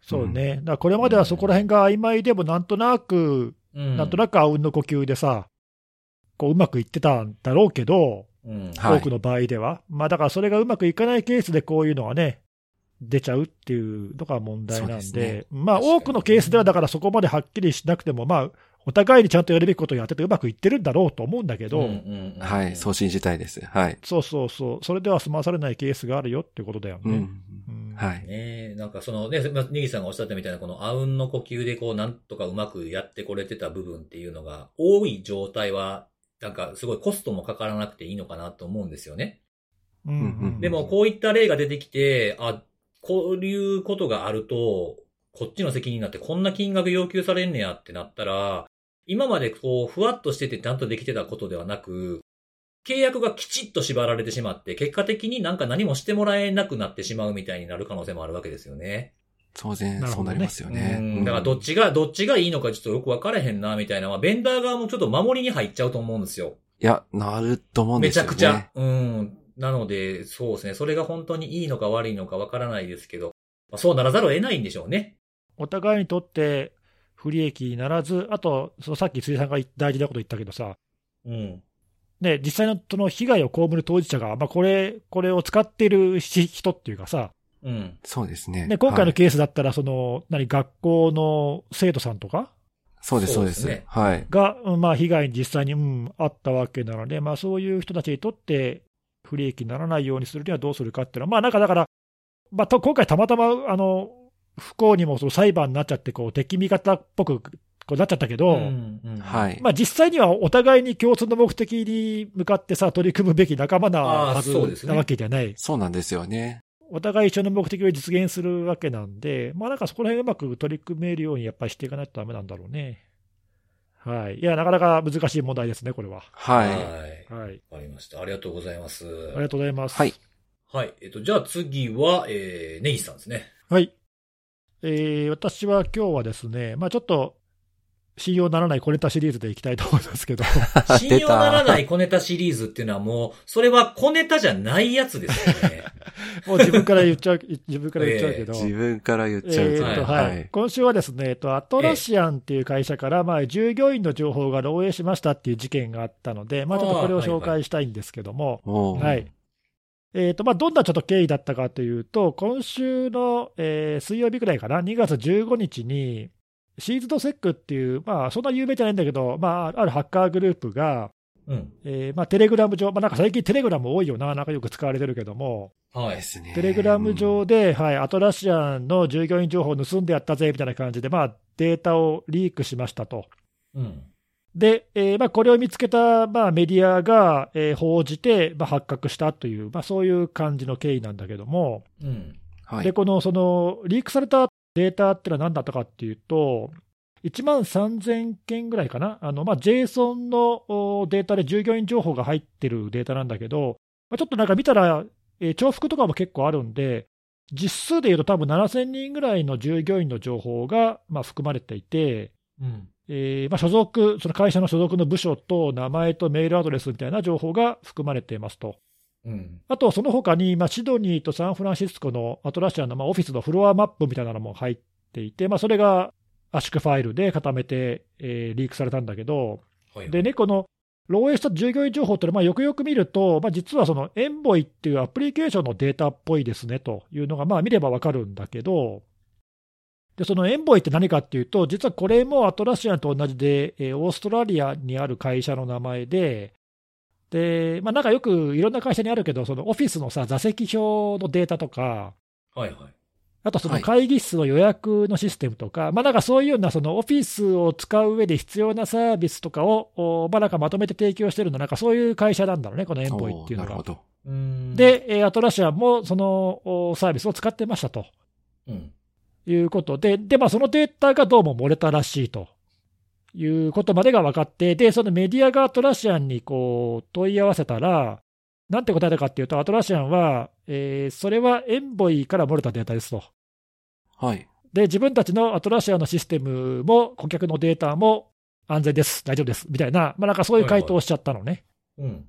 そうね。だからこれまではそこら辺が曖昧でも、なんとなく、うん。なんとなくあうんの呼吸でさ、こううまくいってたんだろうけど、うん。はい多くの場合では。まあだからそれがうまくいかないケースでこういうのはね、出ちゃうっていうのが問題なんで、ですねまあ多くのケースではだからそこまではっきりしなくても、まあお互いにちゃんとやるべきことをやっててうまくいってるんだろうと思うんだけど、うんうんうんはい、送信自体です。はい。そうそうそう、それでは済まされないケースがあるよってことだよね。うん。うんはい。ねえ、なんかそのね、まネギさんがおっしゃったみたいな、このあうんの呼吸でこう、なんとかうまくやってこれてた部分っていうのが多い状態は、なんかすごいコストもかからなくていいのかなと思うんですよね。うんうんでもこういった例が出てきて、あ、こういうことがあると、こっちの責任になってこんな金額要求されんねやってなったら、今までこう、ふわっとしててちゃんとできてたことではなく、契約がきちっと縛られてしまって、結果的になんか何もしてもらえなくなってしまうみたいになる可能性もあるわけですよね。当然、なるほどねそうなりますよね。うんだからどっちが、どっちがいいのかちょっとよくわからへんな、みたいなのは、ベンダー側もちょっと守りに入っちゃうと思うんですよ。いや、なると思うんでめちすよね。ゃくちゃ。うん。なので、そうですね。それが本当にいいのか悪いのかわからないですけど、まあ、そうならざるを得ないんでしょうね。お互いにとって不利益にならず、あと、そのさっき辻さんが大事なこと言ったけどさ、うん。ね、実際のその被害を被る当事者が、まあ、これ、これを使ってるし人っていうかさ、うん。そうですね。ね、今回はいのケースだったら、その、何、学校の生徒さんとか？そうです、そうで。すはい。が、うんまあ、被害に実際に、うん、あったわけなので、まあ、そういう人たちにとって不利益にならないようにするにはどうするかっていうのは、まあ、なんかだから、まあ、と今回たまたま、あの、不幸にもその裁判になっちゃって、こう、敵味方っぽくこうなっちゃったけど、うんうんはい。まあ、実際にはお互いに共通の目的に向かってさ、取り組むべき仲間なはずなわけじゃない。そうなんですよね。お互い一緒の目的を実現するわけなんで、まあなんかそこら辺うまく取り組めるようにやっぱりしていかないとダメなんだろうね。はい。いや、なかなか難しい問題ですね、これは。はい。はい。はい。わかりました。ありがとうございます。ありがとうございます。はい。はい。えっと、じゃあ次は、えー、ネギさんですね。はい。えー私は今日はですね、まあちょっと、信用ならない小ネタシリーズでいきたいと思いますけど、信用ならない小ネタシリーズっていうのはもう、それは小ネタじゃないやつですよね。もう自分から言っちゃう、自分から言っちゃうけど、自分から言っちゃうと。えーとはい。はい。今週はですね、えっと、アトラシアンっていう会社から、まあ、従業員の情報が漏洩しましたっていう事件があったので、まあ、ちょっとこれを紹介したいんですけども、おー。はい。えっ、と、まあ、どんなちょっと経緯だったかというと、今週の、えー水曜日くらいかな、2月15日に、シーズドセックっていう、まあ、そんな有名じゃないんだけど、まあ、あるハッカーグループが、うん。えーまあ、テレグラム上、まあ、なんか最近テレグラム多いよな、なんかよく使われてるけども、はい。ですね。テレグラム上で、はい、アトラシアンの従業員情報を盗んでやったぜみたいな感じで、まあ、データをリークしましたと。うん。で、えーまあ、これを見つけた、まあ、メディアが、えー報じて、まあ、発覚したという、まあ、そういう感じの経緯なんだけども、うん。はい。でこのそのリークされたデータってのは何だったかっていうと、1万3000件ぐらいかな、あのまあ、JSON のおデータで従業員情報が入ってるデータなんだけど、まあ、ちょっとなんか見たら、えー重複とかも結構あるんで、実数でいうと多分7000人ぐらいの従業員の情報がまあ含まれていて、うん。えーまあ、所属、その会社の所属の部署と名前とメールアドレスみたいな情報が含まれていますと。うん。あと、その他に、まあ、シドニーとサンフランシスコのアトラシアンの、まあ、オフィスのフロアマップみたいなのも入っていて、まあ、それが圧縮ファイルで固めて、えーリークされたんだけど、はい。でね、この漏洩した従業員情報ってのは、まあ、よくよく見ると、まあ、実はそのエンボイっていうアプリケーションのデータっぽいですねというのが、まあ、見ればわかるんだけど、でそのエンボイって何かっていうと、実はこれもアトラシアンと同じで、えーオーストラリアにある会社の名前で、でまあ、なんかよくいろんな会社にあるけど、そのオフィスのさ座席表のデータとか、はいはい。あとそのはい会議室の予約のシステムとか、まあなんかそういうようなそのオフィスを使う上で必要なサービスとかを、おまあなんかまとめて提供してるの、なんかそういう会社なんだろうね、このエンボイっていうのがなるほ。ど。うん。、で、えーアトラシアンもそのおサービスを使ってましたとうん。いうことで、で、まあそのデータがどうも漏れたらしいということまでが分かって、で、そのメディアがアトラシアンにこう問い合わせたら、なんて答えたかっていうと、アトラシアンは、えーそれはエンボイから漏れたデータですと。はい。で、自分たちのアトラシアのシステムも顧客のデータも安全です、大丈夫です、みたいな、まあ、なんかそういう回答をしちゃったのね。うん。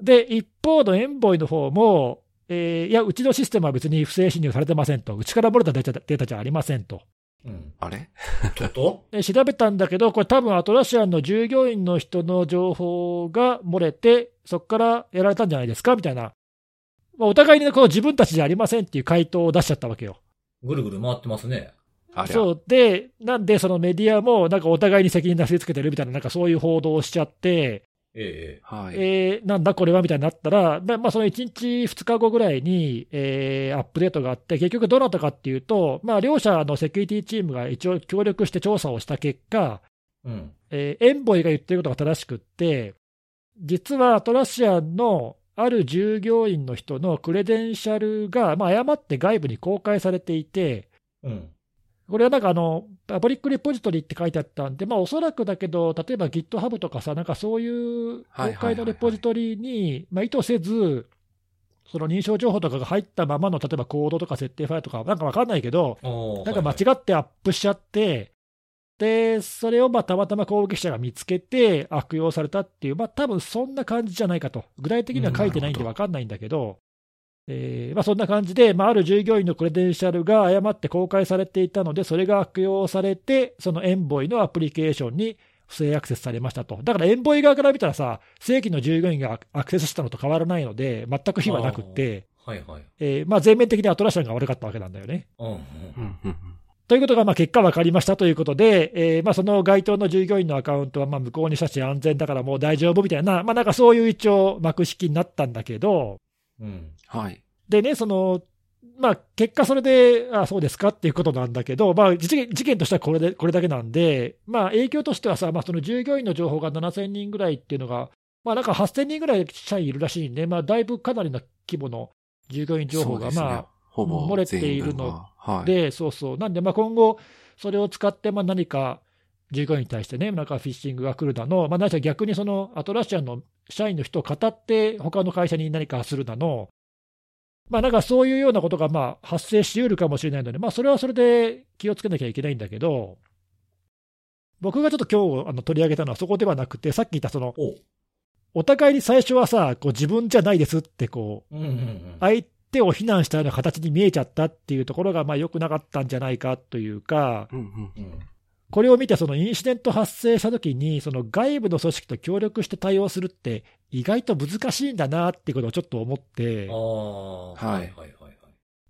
で、一方のエンボイの方も、えーいや、うちのシステムは別に不正侵入されてませんと、うちから漏れたデータデータじゃありませんと。うん。あれ？ちょっと？で 調べたんだけど、これ多分アトラシアンの従業員の人の情報が漏れて、そこからやられたんじゃないですか？みたいな。まあお互いにこう自分たちじゃありませんっていう回答を出しちゃったわけよ。ぐるぐる回ってますね。そう。で、なんでそのメディアもなんかお互いに責任なすりつけてるみたいな、なんかそういう報道をしちゃって、えはい。えーなんだこれはみたいになったら、まあ、まあその1日、2日後ぐらいに、えーアップデートがあって、結局どうなったかっていうと、まあ、両者のセキュリティチームが一応協力して調査をした結果、えうん。えーエンボイが言ってることが正しくって、実はアトラシアンのある従業員の人のクレデンシャルが、まあ、誤って外部に公開されていて、うん。これはなんかあの、パブリックレポジトリって書いてあったんで、まあ、おそらくだけど、例えば GitHub とかさ、なんかそういう公開のレポジトリに、まあ、意図せず、その認証情報とかが入ったままの、例えばコードとか設定ファイルとか、なんかわかんないけど、なんか間違ってアップしちゃって、で、それをまあたまたま攻撃者が見つけて悪用されたっていう、まあ多分そんな感じじゃないかと。具体的には書いてないんでわかんないんだけど、えーまあそんな感じで、まあある従業員のクレデンシャルが誤って公開されていたので、それが悪用されて、そのエンボイのアプリケーションに不正アクセスされましたと。だからエンボイ側から見たらさ、正規の従業員がアクセスしたのと変わらないので、全く非はなくって、はいはい。えーまあ全面的にアトラシアンが悪かったわけなんだよね。うんうんうんということが、まあ、結果分かりましたということで、えーまあ、その該当の従業員のアカウントはまあ向こうにしたし安全だからもう大丈夫みたいな、まあ、なんかそういう一応幕式になったんだけど、うん。はい。でね、その、まあ、結果それで、あそうですかっていうことなんだけど、まあ、事件事件としてはこれでこれだけなんで、まあ、影響としてはさ、まあ、その従業員の情報が7000人ぐらいっていうのが、まあ、なんか8000人ぐらい社員いるらしいんで、まあ、だいぶかなりの規模の従業員情報が、まあ、ほぼ漏れているの全員分がはい。で、そうそう、なんで、まあ、今後、それを使ってまあ何か従業員に対してね、なんかフィッシングが来るだの、まあ、ないしは逆にそのアトラシアンの社員の人を語って、他の会社に何かするだの、まあ、なんかそういうようなことがまあ発生しうるかもしれないので、まあ、それはそれで気をつけなきゃいけないんだけど、僕がちょっと今日あの取り上げたのはそこではなくて、さっき言ったその、おお互いに最初はさ、こう自分じゃないですってこう。相手を非難したような形に見えちゃったっていうところが、まあ良くなかったんじゃないかというか、うんうんうん。これを見て、そのインシデント発生したときに、その外部の組織と協力して対応するって、意外と難しいんだなっていうことをちょっと思ってあ、あ。はいはいはいはいはい。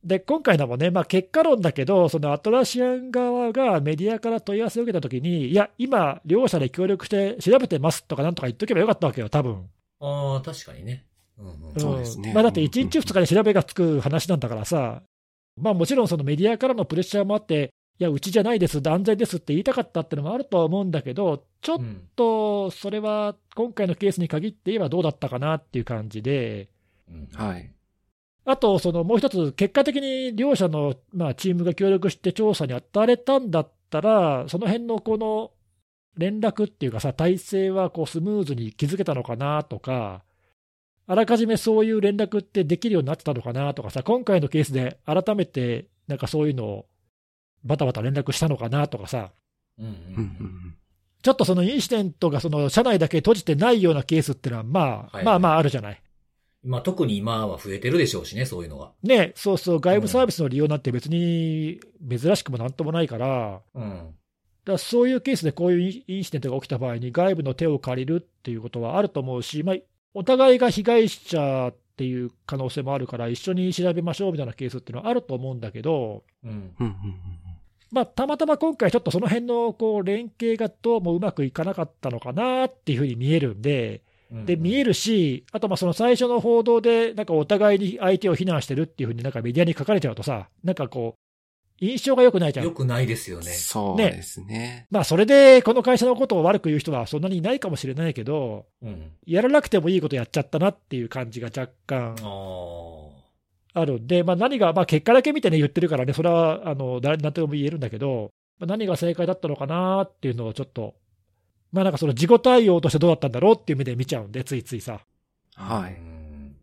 で今回のもね、まあ、結果論だけど、そのアトラシアン側がメディアから問い合わせを受けたときに、いや、今、両者で協力して調べてますとかなんとか言っとけばよかったわけよ、多分ああ、確かにね。うんうん。うんそうですねまあ、だって1日、2日で調べがつく話なんだからさ、まあ、もちろんそのメディアからのプレッシャーもあって、いや、うちじゃないです、安全ですって言いたかったってのもあるとは思うんだけど、ちょっうんとそれは今回のケースに限って言えばどうだったかなっていう感じで、うんはい。あと、そのもう一つ、結果的に両者の、まあ、チームが協力して調査に当たれたんだったら、その辺のこの連絡っていうかさ、体制はこうスムーズに築けたのかなとか、あらかじめそういう連絡ってできるようになってたのかなとかさ、今回のケースで改めて、なんかそういうのをバタバタ連絡したのかなとかさ、うんううんうんんちょっとそのインシデントがその社内だけ閉じてないようなケースっていうのは、まあ、はいまあまああるじゃない？まあ特に今は増えてるでしょうしね、そういうのは。ね、そうそう、外部サービスの利用なんて別に珍しくもなんともないから、うん。だからそういうケースでこういうインシデントが起きた場合に外部の手を借りるっていうことはあると思うし、まあ、お互いが被害者っていう可能性もあるから、一緒に調べましょうみたいなケースっていうのはあると思うんだけど、うん。まあ、たまたま今回、ちょっとその辺のこう連携がどうもうまくいかなかったのかなっていうふうに見えるんで、うん。で見えるし、あとまあその最初の報道で、なんかお互いに相手を非難してるっていうふうになんかメディアに書かれちゃうとさ、なんかこう、印象が良くないじゃんよ。くないですよね。そうですね。まあそれでこの会社のことを悪く言う人はそんなにいないかもしれないけど、うん。やらなくてもいいことやっちゃったなっていう感じが若干あるんで、まあ、何が、まあ、結果だけ見てね、言ってるからね、それはあの誰なんとでも言えるんだけど、まあ、何が正解だったのかなっていうのをちょっと、まあなんかその自己対応としてどうだったんだろうっていう目で見ちゃうんで、ついついさ、はい。うん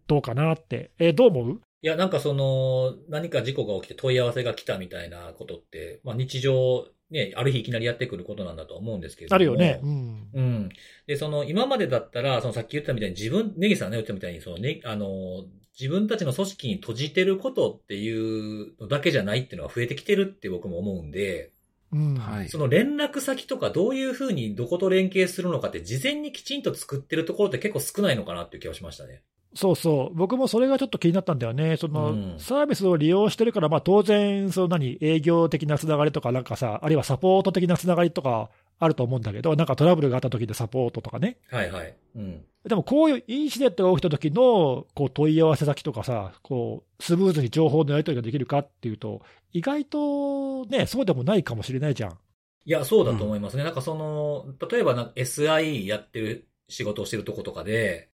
どうかなって、えーどう思う？いや、なんかその、何か事故が起きて問い合わせが来たみたいなことって、まあ日常、ね、ある日いきなりやってくることなんだと思うんですけれども。あるよね。うん。うん。で、その、今までだったら、そのさっき言ったみたいに自分、ネギさんが言ったみたいに、そのね、あの、自分たちの組織に閉じてることっていうのだけじゃないっていうのは増えてきてるって僕も思うんで、うん。はい。その連絡先とかどういうふうにどこと連携するのかって事前にきちんと作ってるところって結構少ないのかなっていう気がしましたね。そうそう、僕もそれがちょっと気になったんだよね、その、うんサービスを利用してるから、まあ、当然、その何、営業的なつながりとか、なんかさ、あるいはサポート的なつながりとかあると思うんだけど、なんかトラブルがあった時でサポートとかね、はいはい。うん。でもこういうインシデントが起きた時のこう問い合わせ先とかさ、こうスムーズに情報のやり取りができるかっていうと、意外とね、そうでもないかもしれないじゃん。いや、そうだと思いますね。なんかその、例えばなんか SI やってる仕事をしてるとことかで、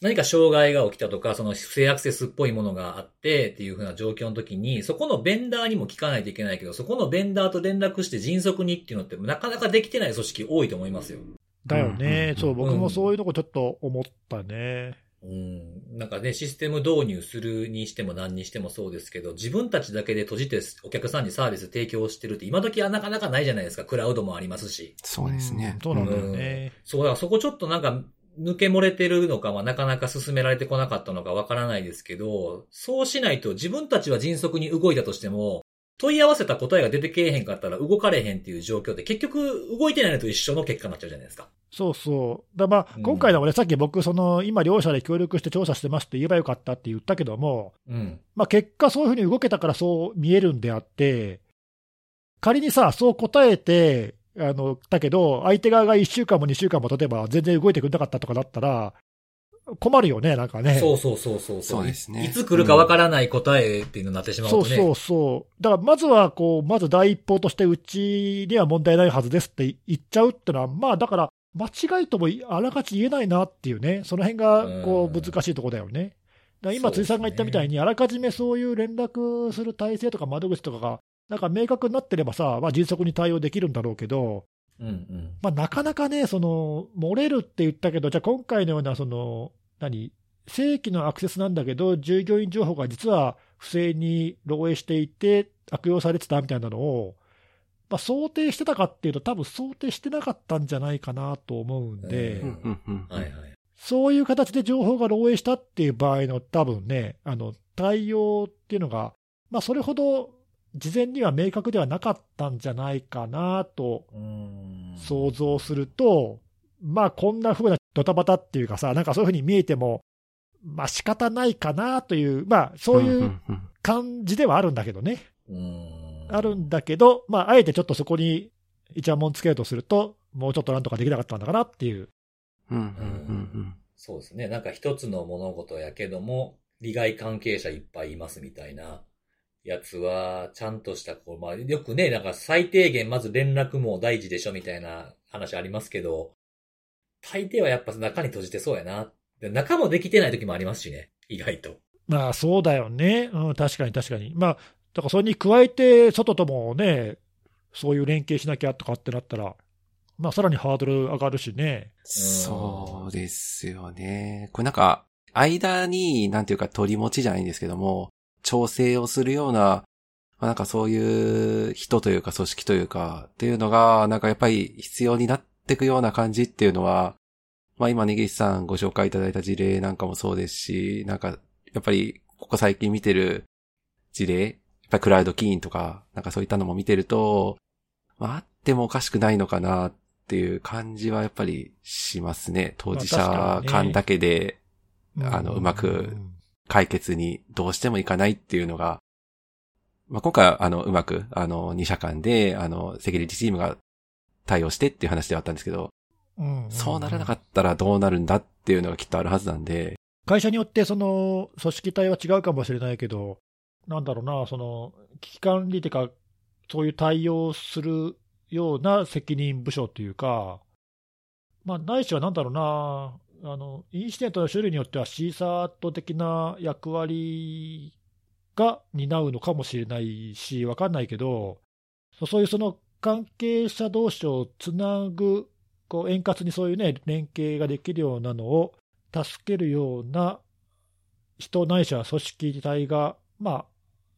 何か障害が起きたとか、その不正アクセスっぽいものがあってっていう風な状況の時に、そこのベンダーにも聞かないといけないけど、そこのベンダーと連絡して迅速にっていうのってなかなかできてない組織多いと思いますよ。だよね、うんそう、僕もそういうとこちょっと思ったね。うん。なんかね、システム導入するにしても何にしてもそうですけど、自分たちだけで閉じてお客さんにサービス提供してるって今時はなかなかないじゃないですか。クラウドもありますし。そうですねん。そうなんだよね。そう、だからそこちょっとなんか、抜け漏れてるのか、まあ、なかなか進められてこなかったのかわからないですけど、そうしないと自分たちは迅速に動いたとしても、問い合わせた答えが出てけえへんかったら動かれへんっていう状況で結局動いてないのと一緒の結果になっちゃうじゃないですか。そうそう。だまあうん今回でもね、さっき僕、その今、両者で協力して調査してますって言えばよかったって言ったけども、うん。まあ、結果、そういうふうに動けたからそう見えるんであって、仮にさ、そう答えて、あのだけど、相手側が1週間も2週間も例えば全然動いてくれなかったとかだったら、困るよね、なんかね。そうそうそうそう。そうですねいつ来るかわからない答えっていうのになってしまうとね。そうそうそう。だからまずはこう、まず第一報として、うちには問題ないはずですって言っちゃうってのは、まあだから、間違いともあらかじ言えないなっていうね、その辺がこううん難しいところだよね。だ今、辻さんが言ったみたいに、あらかじめそういう連絡する体制とか窓口とかが、なんか明確になってればさ、まあ、迅速に対応できるんだろうけど、うんうん。まあ、なかなかね、その漏れるって言ったけど、じゃあ今回のような、その何、正規のアクセスなんだけど、従業員情報が実は不正に漏洩していて、悪用されてたみたいなのを、まあ、想定してたかっていうと、多分想定してなかったんじゃないかなと思うんで。そういう形で情報が漏洩したっていう場合の多分ね、あの対応っていうのが、まあ、それほど事前には明確ではなかったんじゃないかなとうーん。想像すると、まあこんな風なドタバタっていうかさ、なんかそういう風に見えても、まあ仕方ないかなという、まあそういう感じではあるんだけどね、うーん。あるんだけど、まああえてちょっとそこにイチャモンつけるとすると、もうちょっとなんとかできなかったんだかなっていう。うんうん。うん。そうですね。なんか一つの物事やけども、利害関係者いっぱいいますみたいなやつは、ちゃんとした、こう、まあ、よくね、なんか最低限まず連絡も大事でしょみたいな話ありますけど、大抵はやっぱ中に閉じてそうやな。で中もできてない時もありますしね。意外と。まあそうだよね、うん、確かに確かに。まあ、だからそれに加えて、外ともね、そういう連携しなきゃとかってなったら、まあさらにハードル上がるしね。そうですよね。これなんか、間に、なんていうか取り持ちじゃないんですけども、調整をするような、まあなんかそういう人というか組織というか、っていうのが、なんかやっぱり必要になっていくような感じっていうのは、まあ今、根岸さんご紹介いただいた事例なんかもそうですし、なんか、やっぱり、ここ最近見てる事例、やっぱりクラウドキーンとか、なんかそういったのも見てると、まああってもおかしくないのかなっていう感じはやっぱりしますね。当事まあ者間だけであのうまく解決にどうしてもいかないっていうのが、まあ、今回はあのうまくあの2社間であのセキュリティチームが対応してっていう話ではあったんですけど、うん。そうならなかったらどうなるんだっていうのがきっとあるはずなんで、会社によってその組織体は違うかもしれないけど、なんだろうな、その危機管理というか、そういう対応するような責任部署というか、まあ、ないしはなんだろうな、あのインシデントの種類によっては CSAT 的な役割が担うのかもしれないし、わかんないけど、そういうその関係者同士をつなぐ、こう円滑にそういうね、連携ができるようなのを助けるような人ないしは組織体が、ま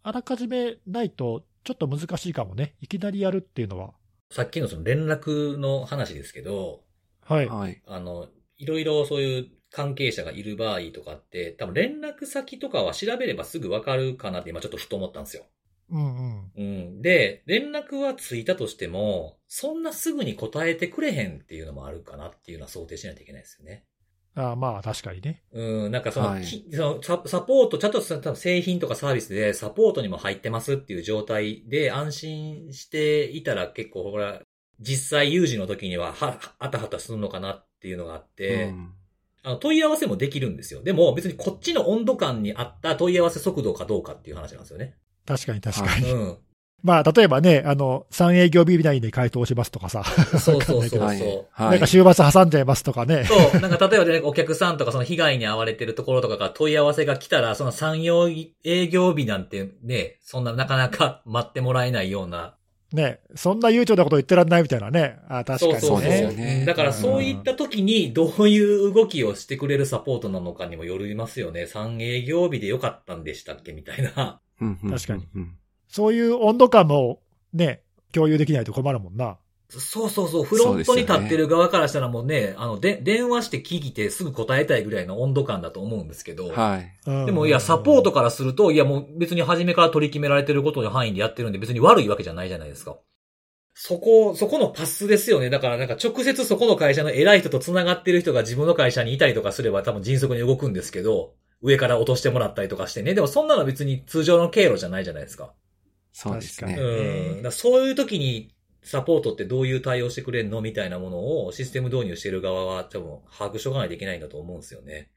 あ、あらかじめないと、ちょっと難しいかもね、いきなりやるっていうのは。さっきのその連絡の話ですけど、はい、はい。あの、いろいろそういう関係者がいる場合とかって、多分連絡先とかは調べればすぐわかるかなって今ちょっとふと思ったんですよ。うんうん、うん。で、連絡はついたとしても、そんなすぐに答えてくれへんっていうのもあるかなっていうのは想定しないといけないですよね。あまあ、確かにね。うん、なんかその、はいきそのササポート、ちゃんと多分製品とかサービスでサポートにも入ってますっていう状態で安心していたら結構ほら、実際有事の時にはは、あたはたするのかなっていうのがあって、うんあの問い合わせもできるんですよ。でも別にこっちの温度感に合った問い合わせ速度かどうかっていう話なんですよね。確かに確かに。うん。まあ、例えばね、あの、3営業日以内に回答しますとかさ、そうそうそうそう。はい。なんはい。か週末挟んじゃいますとかね。そう、なんか例えばね、お客さんとかその被害に遭われてるところとかが問い合わせが来たら、その産業営業日なんてね、そんななかなか待ってもらえないような。ね、そんな悠長なこと言ってらんないみたいなね。あ確かにね。そうそうですよねだからそういった時にどういう動きをしてくれるサポートなのかにもよりますよね。産営業日でよかったんでしたっけみたいな。うんうん確かにうんそういう温度感もね、共有できないと困るもんな。そうそうそう。フロントに立ってる側からしたらもうね、あの、で、電話して聞いてすぐ答えたいぐらいの温度感だと思うんですけど。はい。うんでも、いや、サポートからすると、いや、もう別に初めから取り決められてることの範囲でやってるんで、別に悪いわけじゃないじゃないですか。そこ、そこのパスですよね。だから、なんか直接そこの会社の偉い人と繋がってる人が自分の会社にいたりとかすれば多分迅速に動くんですけど、上から落としてもらったりとかしてね。でもそんなの別に通常の経路じゃないじゃないですか。そうですね。うん。だからそういう時に、サポートってどういう対応してくれるのみたいなものをシステム導入してる側は多分把握しとかないといけないんだと思うんですよね。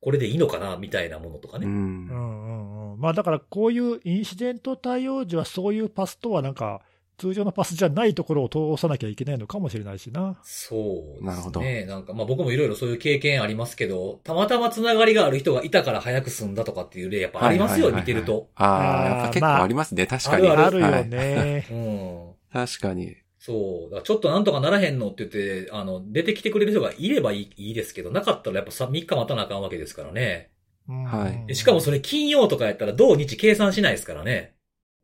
これでいいのかなみたいなものとかね。うんうんうんうん。まあだからこういうインシデント対応時はそういうパスとはなんか通常のパスじゃないところを通さなきゃいけないのかもしれないしな。そうですね。なるほどなんか、まあ僕もいろいろそういう経験ありますけど、たまたまつながりがある人がいたから早く済んだとかっていう例やっぱありますよ、はいはいはいはい見てると。ああ、あーやっぱ結構ありますね。確かに。あるあるよはいね。うん。確かに。そう。だからちょっとなんとかならへんのって言って、あの、出てきてくれる人がいればいいいいですけど、なかったらやっぱさ3日待たなあかんわけですからね。うんはいでしかもそれ金曜とかやったら土日計算しないですからね。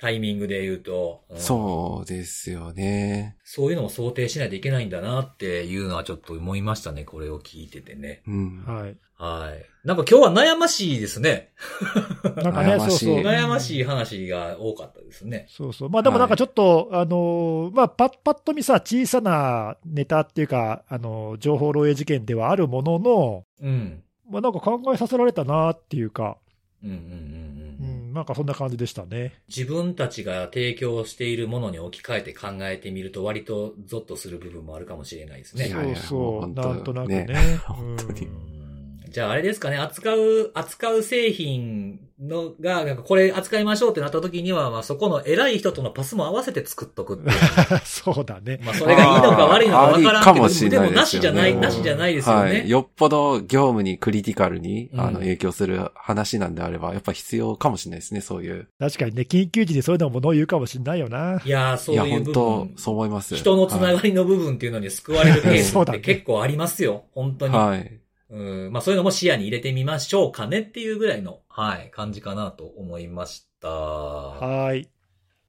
タイミングで言うと。うんそうですよね。そういうのも想定しないといけないんだなっていうのはちょっと思いましたね、これを聞いててね。うん。はい。はい。なんか今日は悩ましいですね。なんかね、悩ましいそうそう。悩ましい話が多かったですね。そうそう。まあでもなんかちょっと、あのーまあパッ、パッと見さ、小さなネタっていうか、あのー情報漏洩事件ではあるものの、うん。まあなんか考えさせられたなっていうか、うんうんうんううん。ん、なんかそんな感じでしたね。自分たちが提供しているものに置き換えて考えてみると割とゾッとする部分もあるかもしれないですね。そうそう、なんとなくね。ねうん本当にうんじゃああれですかね、扱う、扱う製品のが、なんかこれ扱いましょうってなった時には、まあそこの偉い人とのパスも合わせて作っとくっていう。そうだね。まあそれがいいのか悪いのかわからんけど、あーありかもしれでもなしじゃない、なしじゃないですよね。はい。よっぽど業務にクリティカルに、あうんの、影響する話なんであれば、やっぱ必要かもしれないですね、そういう。確かにね、緊急時にそういうのものを言うかもしれないよな。いやー、そういや、いう部本当分。そう思います。人のつながりの部分っていうのに救われる ケースって結構ありますよ。本当に。はい。うん。まあそういうのも視野に入れてみましょうかねっていうぐらいの、はい、感じかなと思いました。ははい。い。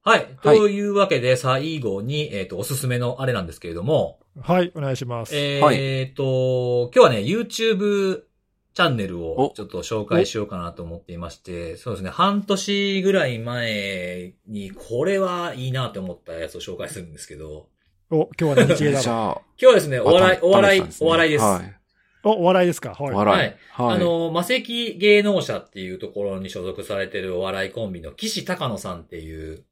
はいというわけで、最後に、えっ、と、おすすめのあれなんですけれども、はい、お願いします。えっ、はいと、今日はね、YouTube チャンネルをおちょっと紹介しようかなと思っていまして、そうですね、半年ぐらい前に、これはいいなと思ったやつを紹介するんですけど、お、今日はね、日芸だじわ。ゃあ、今日はですね、お笑い、お笑い、お笑いです。はい。お、お笑いですか？はい。お笑い。はい。あの、魔石芸能者っていうところに所属されてるお笑いコンビの岸高野さんっていう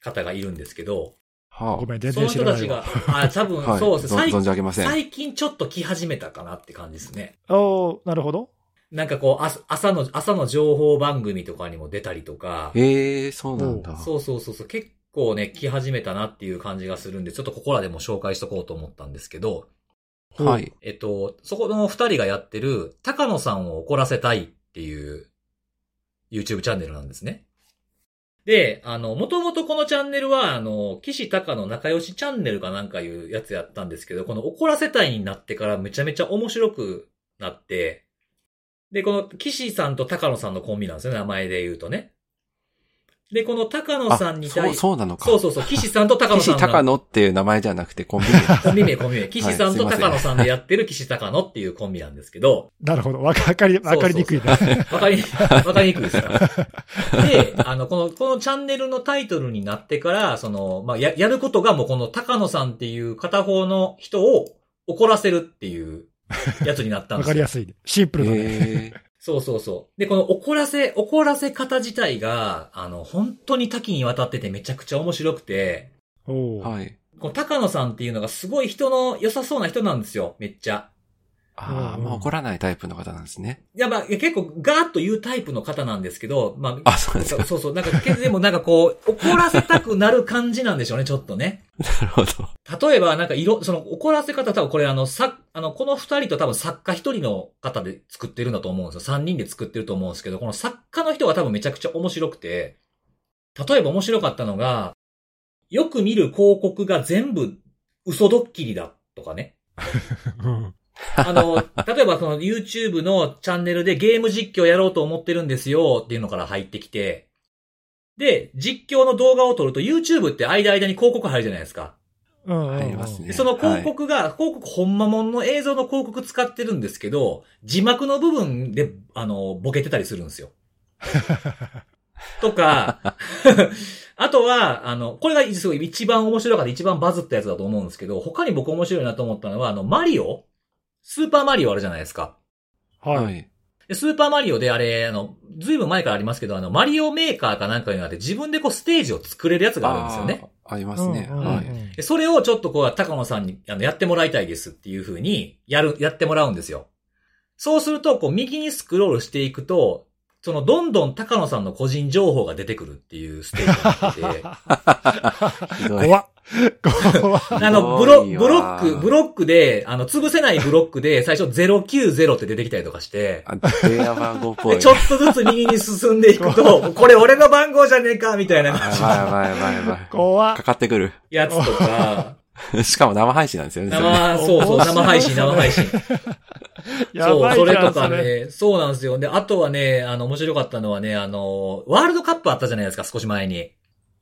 方がいるんですけど、はごめん、全その然知らない人たちがわ。、あ、多分、はい。そうですね、最存存じ上げません。最近ちょっと来始めたかなって感じですね。おなるほど。なんかこう、朝朝の、朝の情報番組とかにも出たりとか、ええー、そうなんだ。そうそうそうそう、結構ね、来始めたなっていう感じがするんで、ちょっとここらでも紹介しとこうと思ったんですけど、はい。えっと、そこの二人がやってる、高野さんを怒らせたいっていう YouTube チャンネルなんですね。で、あの、もともとこのチャンネルは、あの、岸高野仲良しチャンネルかなんかいうやつやったんですけど、この怒らせたいになってからめちゃめちゃ面白くなって、で、この岸さんと高野さんのコンビなんですよ、名前で言うとね。で、この高野さんにあ、そう、対そうなのか。そうそうそう、岸さんと高野さんが岸高野っていう名前じゃなくてコンビニ。コンビ名、コンビ名。岸さんと高野さんでやってる岸高野っていうコンビなんですけど、なるほど。わかり、わかりにくいな。わかり、わかりにくいですから。で、あの、この、このチャンネルのタイトルになってから、その、まあ、や、やることがもうこの高野さんっていう片方の人を怒らせるっていうやつになったんわですよ。かりやすいね。シンプルだね。えそうそうそう。で、この怒らせ、怒らせ方自体が、あの、本当に多岐にわたっててめちゃくちゃ面白くて、はい。この高野さんっていうのがすごい人の良さそうな人なんですよ、めっちゃ。ああ、うんまあ怒らないタイプの方なんですね。いや、まあ、結構ガーッと言うタイプの方なんですけど、まあ、あ、そうですか。そうそう、なんか、けでもなんかこう、怒らせたくなる感じなんでしょうね、ちょっとね。なるほど。例えば、なんか色、その怒らせ方多分これあの、さ、あの、この二人と多分作家一人の方で作ってるんだと思うんですよ。三人で作ってると思うんですけど、この作家の人が多分めちゃくちゃ面白くて、例えば面白かったのが、よく見る広告が全部嘘ドッキリだとかね。うんあの、例えばその YouTube のチャンネルでゲーム実況やろうと思ってるんですよっていうのから入ってきて、で、実況の動画を撮ると YouTube って間々に広告入るじゃないですか。うんうんうん入りますねでその広告が、広告ほんまもんの映像の広告使ってるんですけど、字幕の部分で、あの、ボケてたりするんですよ。とか、あとは、あの、これがすごい一番面白かった、一番バズったやつだと思うんですけど、他に僕面白いなと思ったのは、あの、マリオスーパーマリオあるじゃないですか。はい。スーパーマリオであれ、あの、ずいぶん前からありますけど、あの、マリオメーカーかなんかになって自分でこうステージを作れるやつがあるんですよね。ありますね。うんうんうんはい。でそれをちょっとこう、高野さんにあのやってもらいたいですっていう風に、やる、やってもらうんですよ。そうすると、こう、右にスクロールしていくと、その、どんどん高野さんの個人情報が出てくるっていうステージになって。怖っ。怖っ。あの、ブロ、ブロック、ブロックで、あの、潰せないブロックで、最初090って出てきたりとかして、あ電話番号っぽい。でちょっとずつ右に進んでいくと、これ俺の番号じゃねえか、みたいな感じのやばいやばいやばい怖っい。か。かってくる。やつとか、しかも生配信なんですよね。生、そうそう、生配信、生配信。そう、やばいそれとかね、そうなんですよ。で、あとはね、あの、面白かったのはね、あの、ワールドカップあったじゃないですか、少し前に。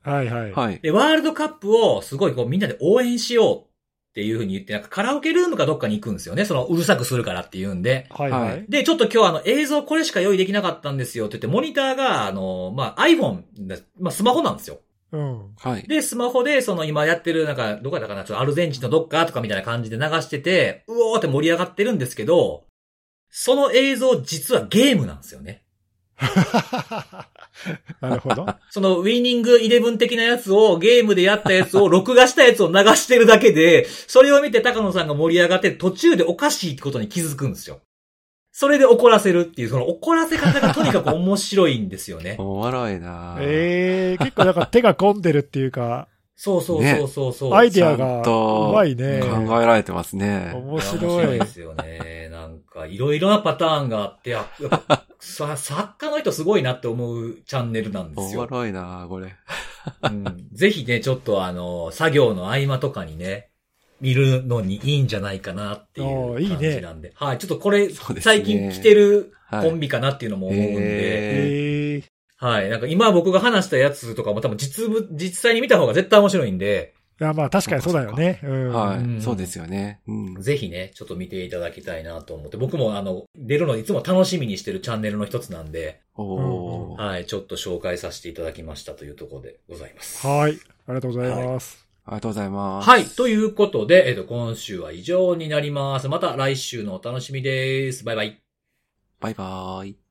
はいはい。はい。で、ワールドカップをすごいこうみんなで応援しようっていう風に言って、なんかカラオケルームかどっかに行くんですよね。その、うるさくするからっていうんで。はいははいい。で、ちょっと今日あの映像これしか用意できなかったんですよって言って、モニターが、あの、まあ、iPhone だ、まあ、スマホなんですよ。うん。はい。で、スマホで、その今やってる、なんか、どこだったかな、ちょっとアルゼンチンのどっかとかみたいな感じで流してて、うおーって盛り上がってるんですけど、その映像実はゲームなんですよね。なるほど。そのウィニングイレブン的なやつを、ゲームでやったやつを、録画したやつを流してるだけで、それを見て高野さんが盛り上がって途中でおかしいってことに気づくんですよ。それで怒らせるっていう、その怒らせ方がとにかく面白いんですよね。おもろいなええ結構なんか手が込んでるっていうか、そうそうそうそうそう。アイデアちゃんがとうまいね。考えられてますね。面面白い。ですよね。なんか、いろいろなパターンがあって、あやっぱさ作家の人すごいなって思うチャンネルなんですよ。おもろいなこれ。うん、ぜひね、ちょっとあの、作業の合間とかにね、見るのにいいんじゃないかなっていうおーいいね感じなんで。はい、ちょっとこれ、ね最近来てるはいコンビかなっていうのも思うんで、えええはい、なんか今僕が話したやつとかも多分実物、実際に見た方が絶対面白いんで、いや、まあ確かにそうだよね。うん。はうんい。そうですよね。うん。ぜひね、ちょっと見ていただきたいなと思って、僕もあの、出るのいつも楽しみにしてるチャンネルの一つなんで、おー。はい、ちょっと紹介させていただきましたというところでございます。はい。ありがとうございます。ありがとうございます。はい。ということで、えっ、と、今週は以上になります。また来週のお楽しみです。バイバイ。バイバーイ。